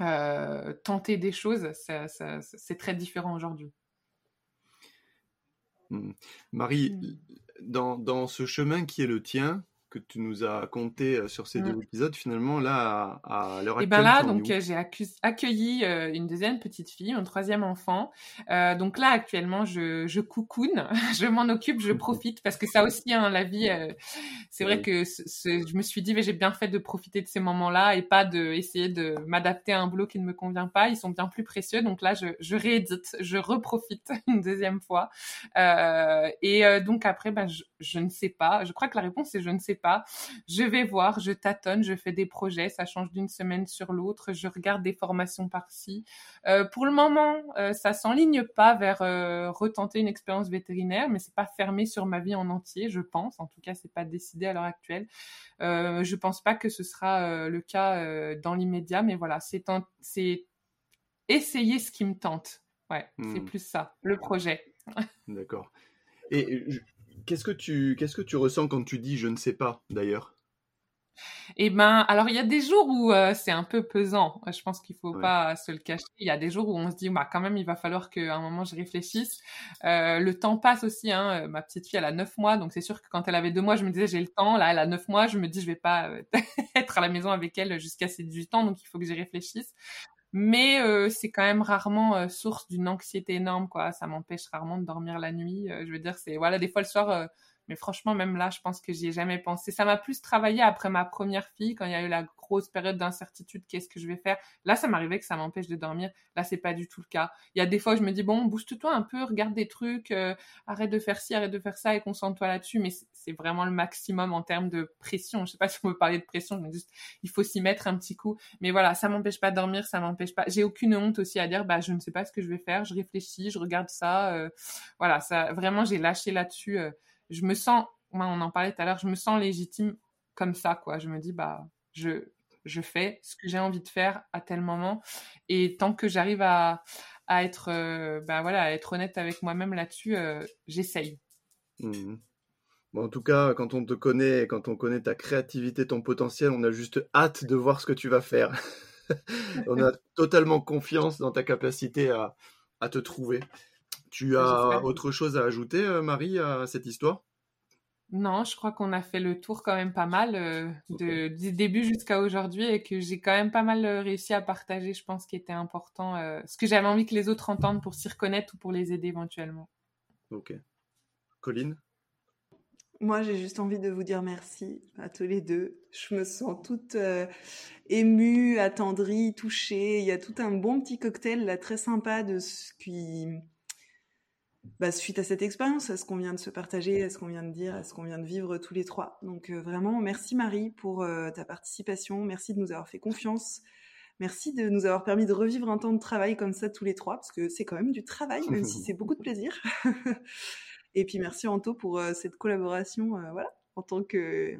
euh, tenter des choses, c'est très différent aujourd'hui. Hmm. Marie, hmm. dans, dans, ce chemin qui est le tien, que tu nous as conté euh, sur ces deux mmh. épisodes, finalement, là, à, l'heure actuelle. Et ben là, donc, euh, j'ai accueilli euh, une deuxième petite fille, un troisième enfant. Euh, donc là, actuellement, je, je coucoune, je m'en occupe, je profite, parce que ça aussi, hein, la vie, c'est vrai que je me suis dit, mais j'ai bien fait de profiter de ces moments-là et pas de essayer de m'adapter à un boulot qui ne me convient pas. Ils sont bien plus précieux. Donc là, je, je réédite, je reprofite une deuxième fois. et donc après, ben, je, je ne sais pas. Je crois que la réponse, c'est je ne sais pas. Je vais voir, je tâtonne, je fais des projets, ça change d'une semaine sur l'autre, je regarde des formations par-ci. Euh, pour le moment, euh, ça s'enligne pas vers euh, retenter une expérience vétérinaire, mais c'est pas fermé sur ma vie en entier, je pense. En tout cas, c'est pas décidé à l'heure actuelle. Euh, je pense pas que ce sera euh, le cas dans l'immédiat, mais voilà, c'est c'est essayer ce qui me tente. Ouais, c'est hmm. plus ça, le projet. D'accord. Et Qu'est-ce que tu qu'est-ce que tu ressens quand tu dis je ne sais pas d'ailleurs? Eh ben, alors il y a des jours où euh, c'est un peu pesant. Je pense qu'il faut pas se le cacher. Il y a des jours où on se dit, bah quand même, il va falloir qu'à un moment je réfléchisse. Euh, le temps passe aussi. Hein. Euh, ma petite fille, elle a neuf mois, donc c'est sûr que quand elle avait deux mois, je me disais j'ai le temps. Là, elle a neuf mois, je me dis je vais pas être à la maison avec elle jusqu'à ses 18 ans, donc il faut que j'y réfléchisse mais euh, c'est quand même rarement euh, source d'une anxiété énorme quoi. Ça m'empêche rarement de dormir la nuit euh, je veux dire c'est voilà des fois le soir mais franchement, même là, je pense que j'y ai jamais pensé. Ça m'a plus travaillé après ma première fille, quand il y a eu la grosse période d'incertitude, qu'est-ce que je vais faire. Là, ça m'arrivait que ça m'empêche de dormir. Là, c'est pas du tout le cas. Il y a des fois où je me dis, bon, booste-toi un peu, regarde des trucs, euh, arrête de faire ci, arrête de faire ça et concentre-toi là-dessus. Mais c'est vraiment le maximum en termes de pression. Je sais pas si on peut parler de pression, mais juste, il faut s'y mettre un petit coup. Mais voilà, ça m'empêche pas de dormir, ça m'empêche pas. J'ai aucune honte aussi à dire, bah, je ne sais pas ce que je vais faire, je réfléchis, je regarde ça. Euh, voilà, ça, vraiment, j'ai lâché là-dessus. Euh, je me sens, on en parlait tout à l'heure, je me sens légitime comme ça, quoi. Je me dis, bah, je, je fais ce que j'ai envie de faire à tel moment. Et tant que j'arrive à, à être, euh, bah voilà, à être honnête avec moi-même là-dessus, euh, j'essaye. Bon, en tout cas, quand on te connaît, quand on connaît ta créativité, ton potentiel, on a juste hâte de voir ce que tu vas faire. on a totalement confiance dans ta capacité à, à te trouver. Tu as autre chose à ajouter, euh, Marie, à cette histoire? Non, je crois qu'on a fait le tour quand même pas mal euh, de, du début jusqu'à aujourd'hui et que j'ai quand même pas mal euh, réussi à partager, je pense, qui était important, euh, ce que j'avais envie que les autres entendent pour s'y reconnaître ou pour les aider éventuellement. Ok. Colline? Moi, j'ai juste envie de vous dire merci à tous les deux. Je me sens toute émue, attendrie, touchée. Il y a tout un bon petit cocktail là, très sympa de ce qui bah, suite à cette expérience, à ce qu'on vient de se partager, à ce qu'on vient de dire, à ce qu'on vient de vivre tous les trois. Donc euh, vraiment, merci Marie pour euh, ta participation, merci de nous avoir fait confiance, merci de nous avoir permis de revivre un temps de travail comme ça tous les trois, parce que c'est quand même du travail, même si c'est beaucoup de plaisir. Et puis merci Anto pour euh, cette collaboration, voilà, en tant que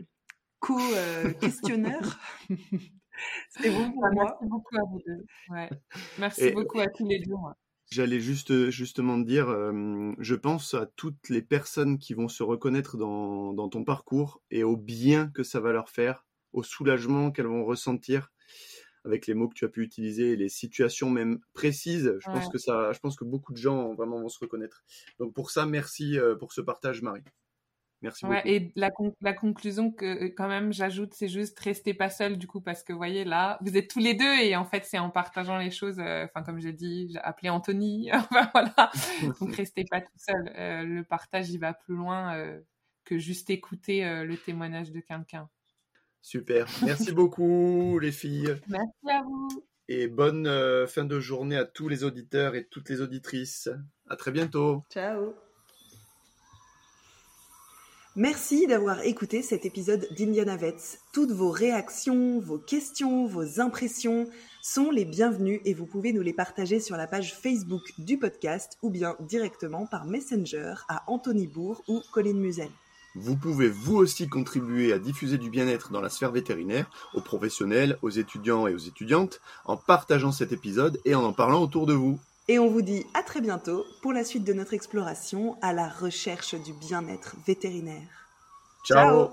co-questionneur. C'était bon pour moi. Merci beaucoup à vous deux. Ouais. Merci beaucoup à tous les deux. J'allais juste justement dire, je pense à toutes les personnes qui vont se reconnaître dans, dans, ton parcours et au bien que ça va leur faire, au soulagement qu'elles vont ressentir avec les mots que tu as pu utiliser, les situations même précises. Je pense que ça, je pense que beaucoup de gens vraiment vont se reconnaître. Donc pour ça, merci pour ce partage, Marie. Merci beaucoup. Et la, la, conclusion que euh, quand même j'ajoute, c'est juste restez pas seul du coup parce que vous voyez là, vous êtes tous les deux et en fait c'est en partageant les choses. Euh, enfin comme j'ai dit, j'ai appelé Anthony. enfin voilà. Donc restez pas tout seul. Euh, le partage il va plus loin que juste écouter le témoignage de quelqu'un. Super. Merci beaucoup les filles. Merci à vous. Et bonne fin de journée à tous les auditeurs et toutes les auditrices. À très bientôt. Ciao. Merci d'avoir écouté cet épisode d'Indiana Vets. Toutes vos réactions, vos questions, vos impressions sont les bienvenues et vous pouvez nous les partager sur la page Facebook du podcast ou bien directement par Messenger à Anthony Bourg ou Colin Musel. Vous pouvez vous aussi contribuer à diffuser du bien-être dans la sphère vétérinaire, aux professionnels, aux étudiants et aux étudiantes, en partageant cet épisode et en en parlant autour de vous. Et on vous dit à très bientôt pour la suite de notre exploration à la recherche du bien-être vétérinaire. Ciao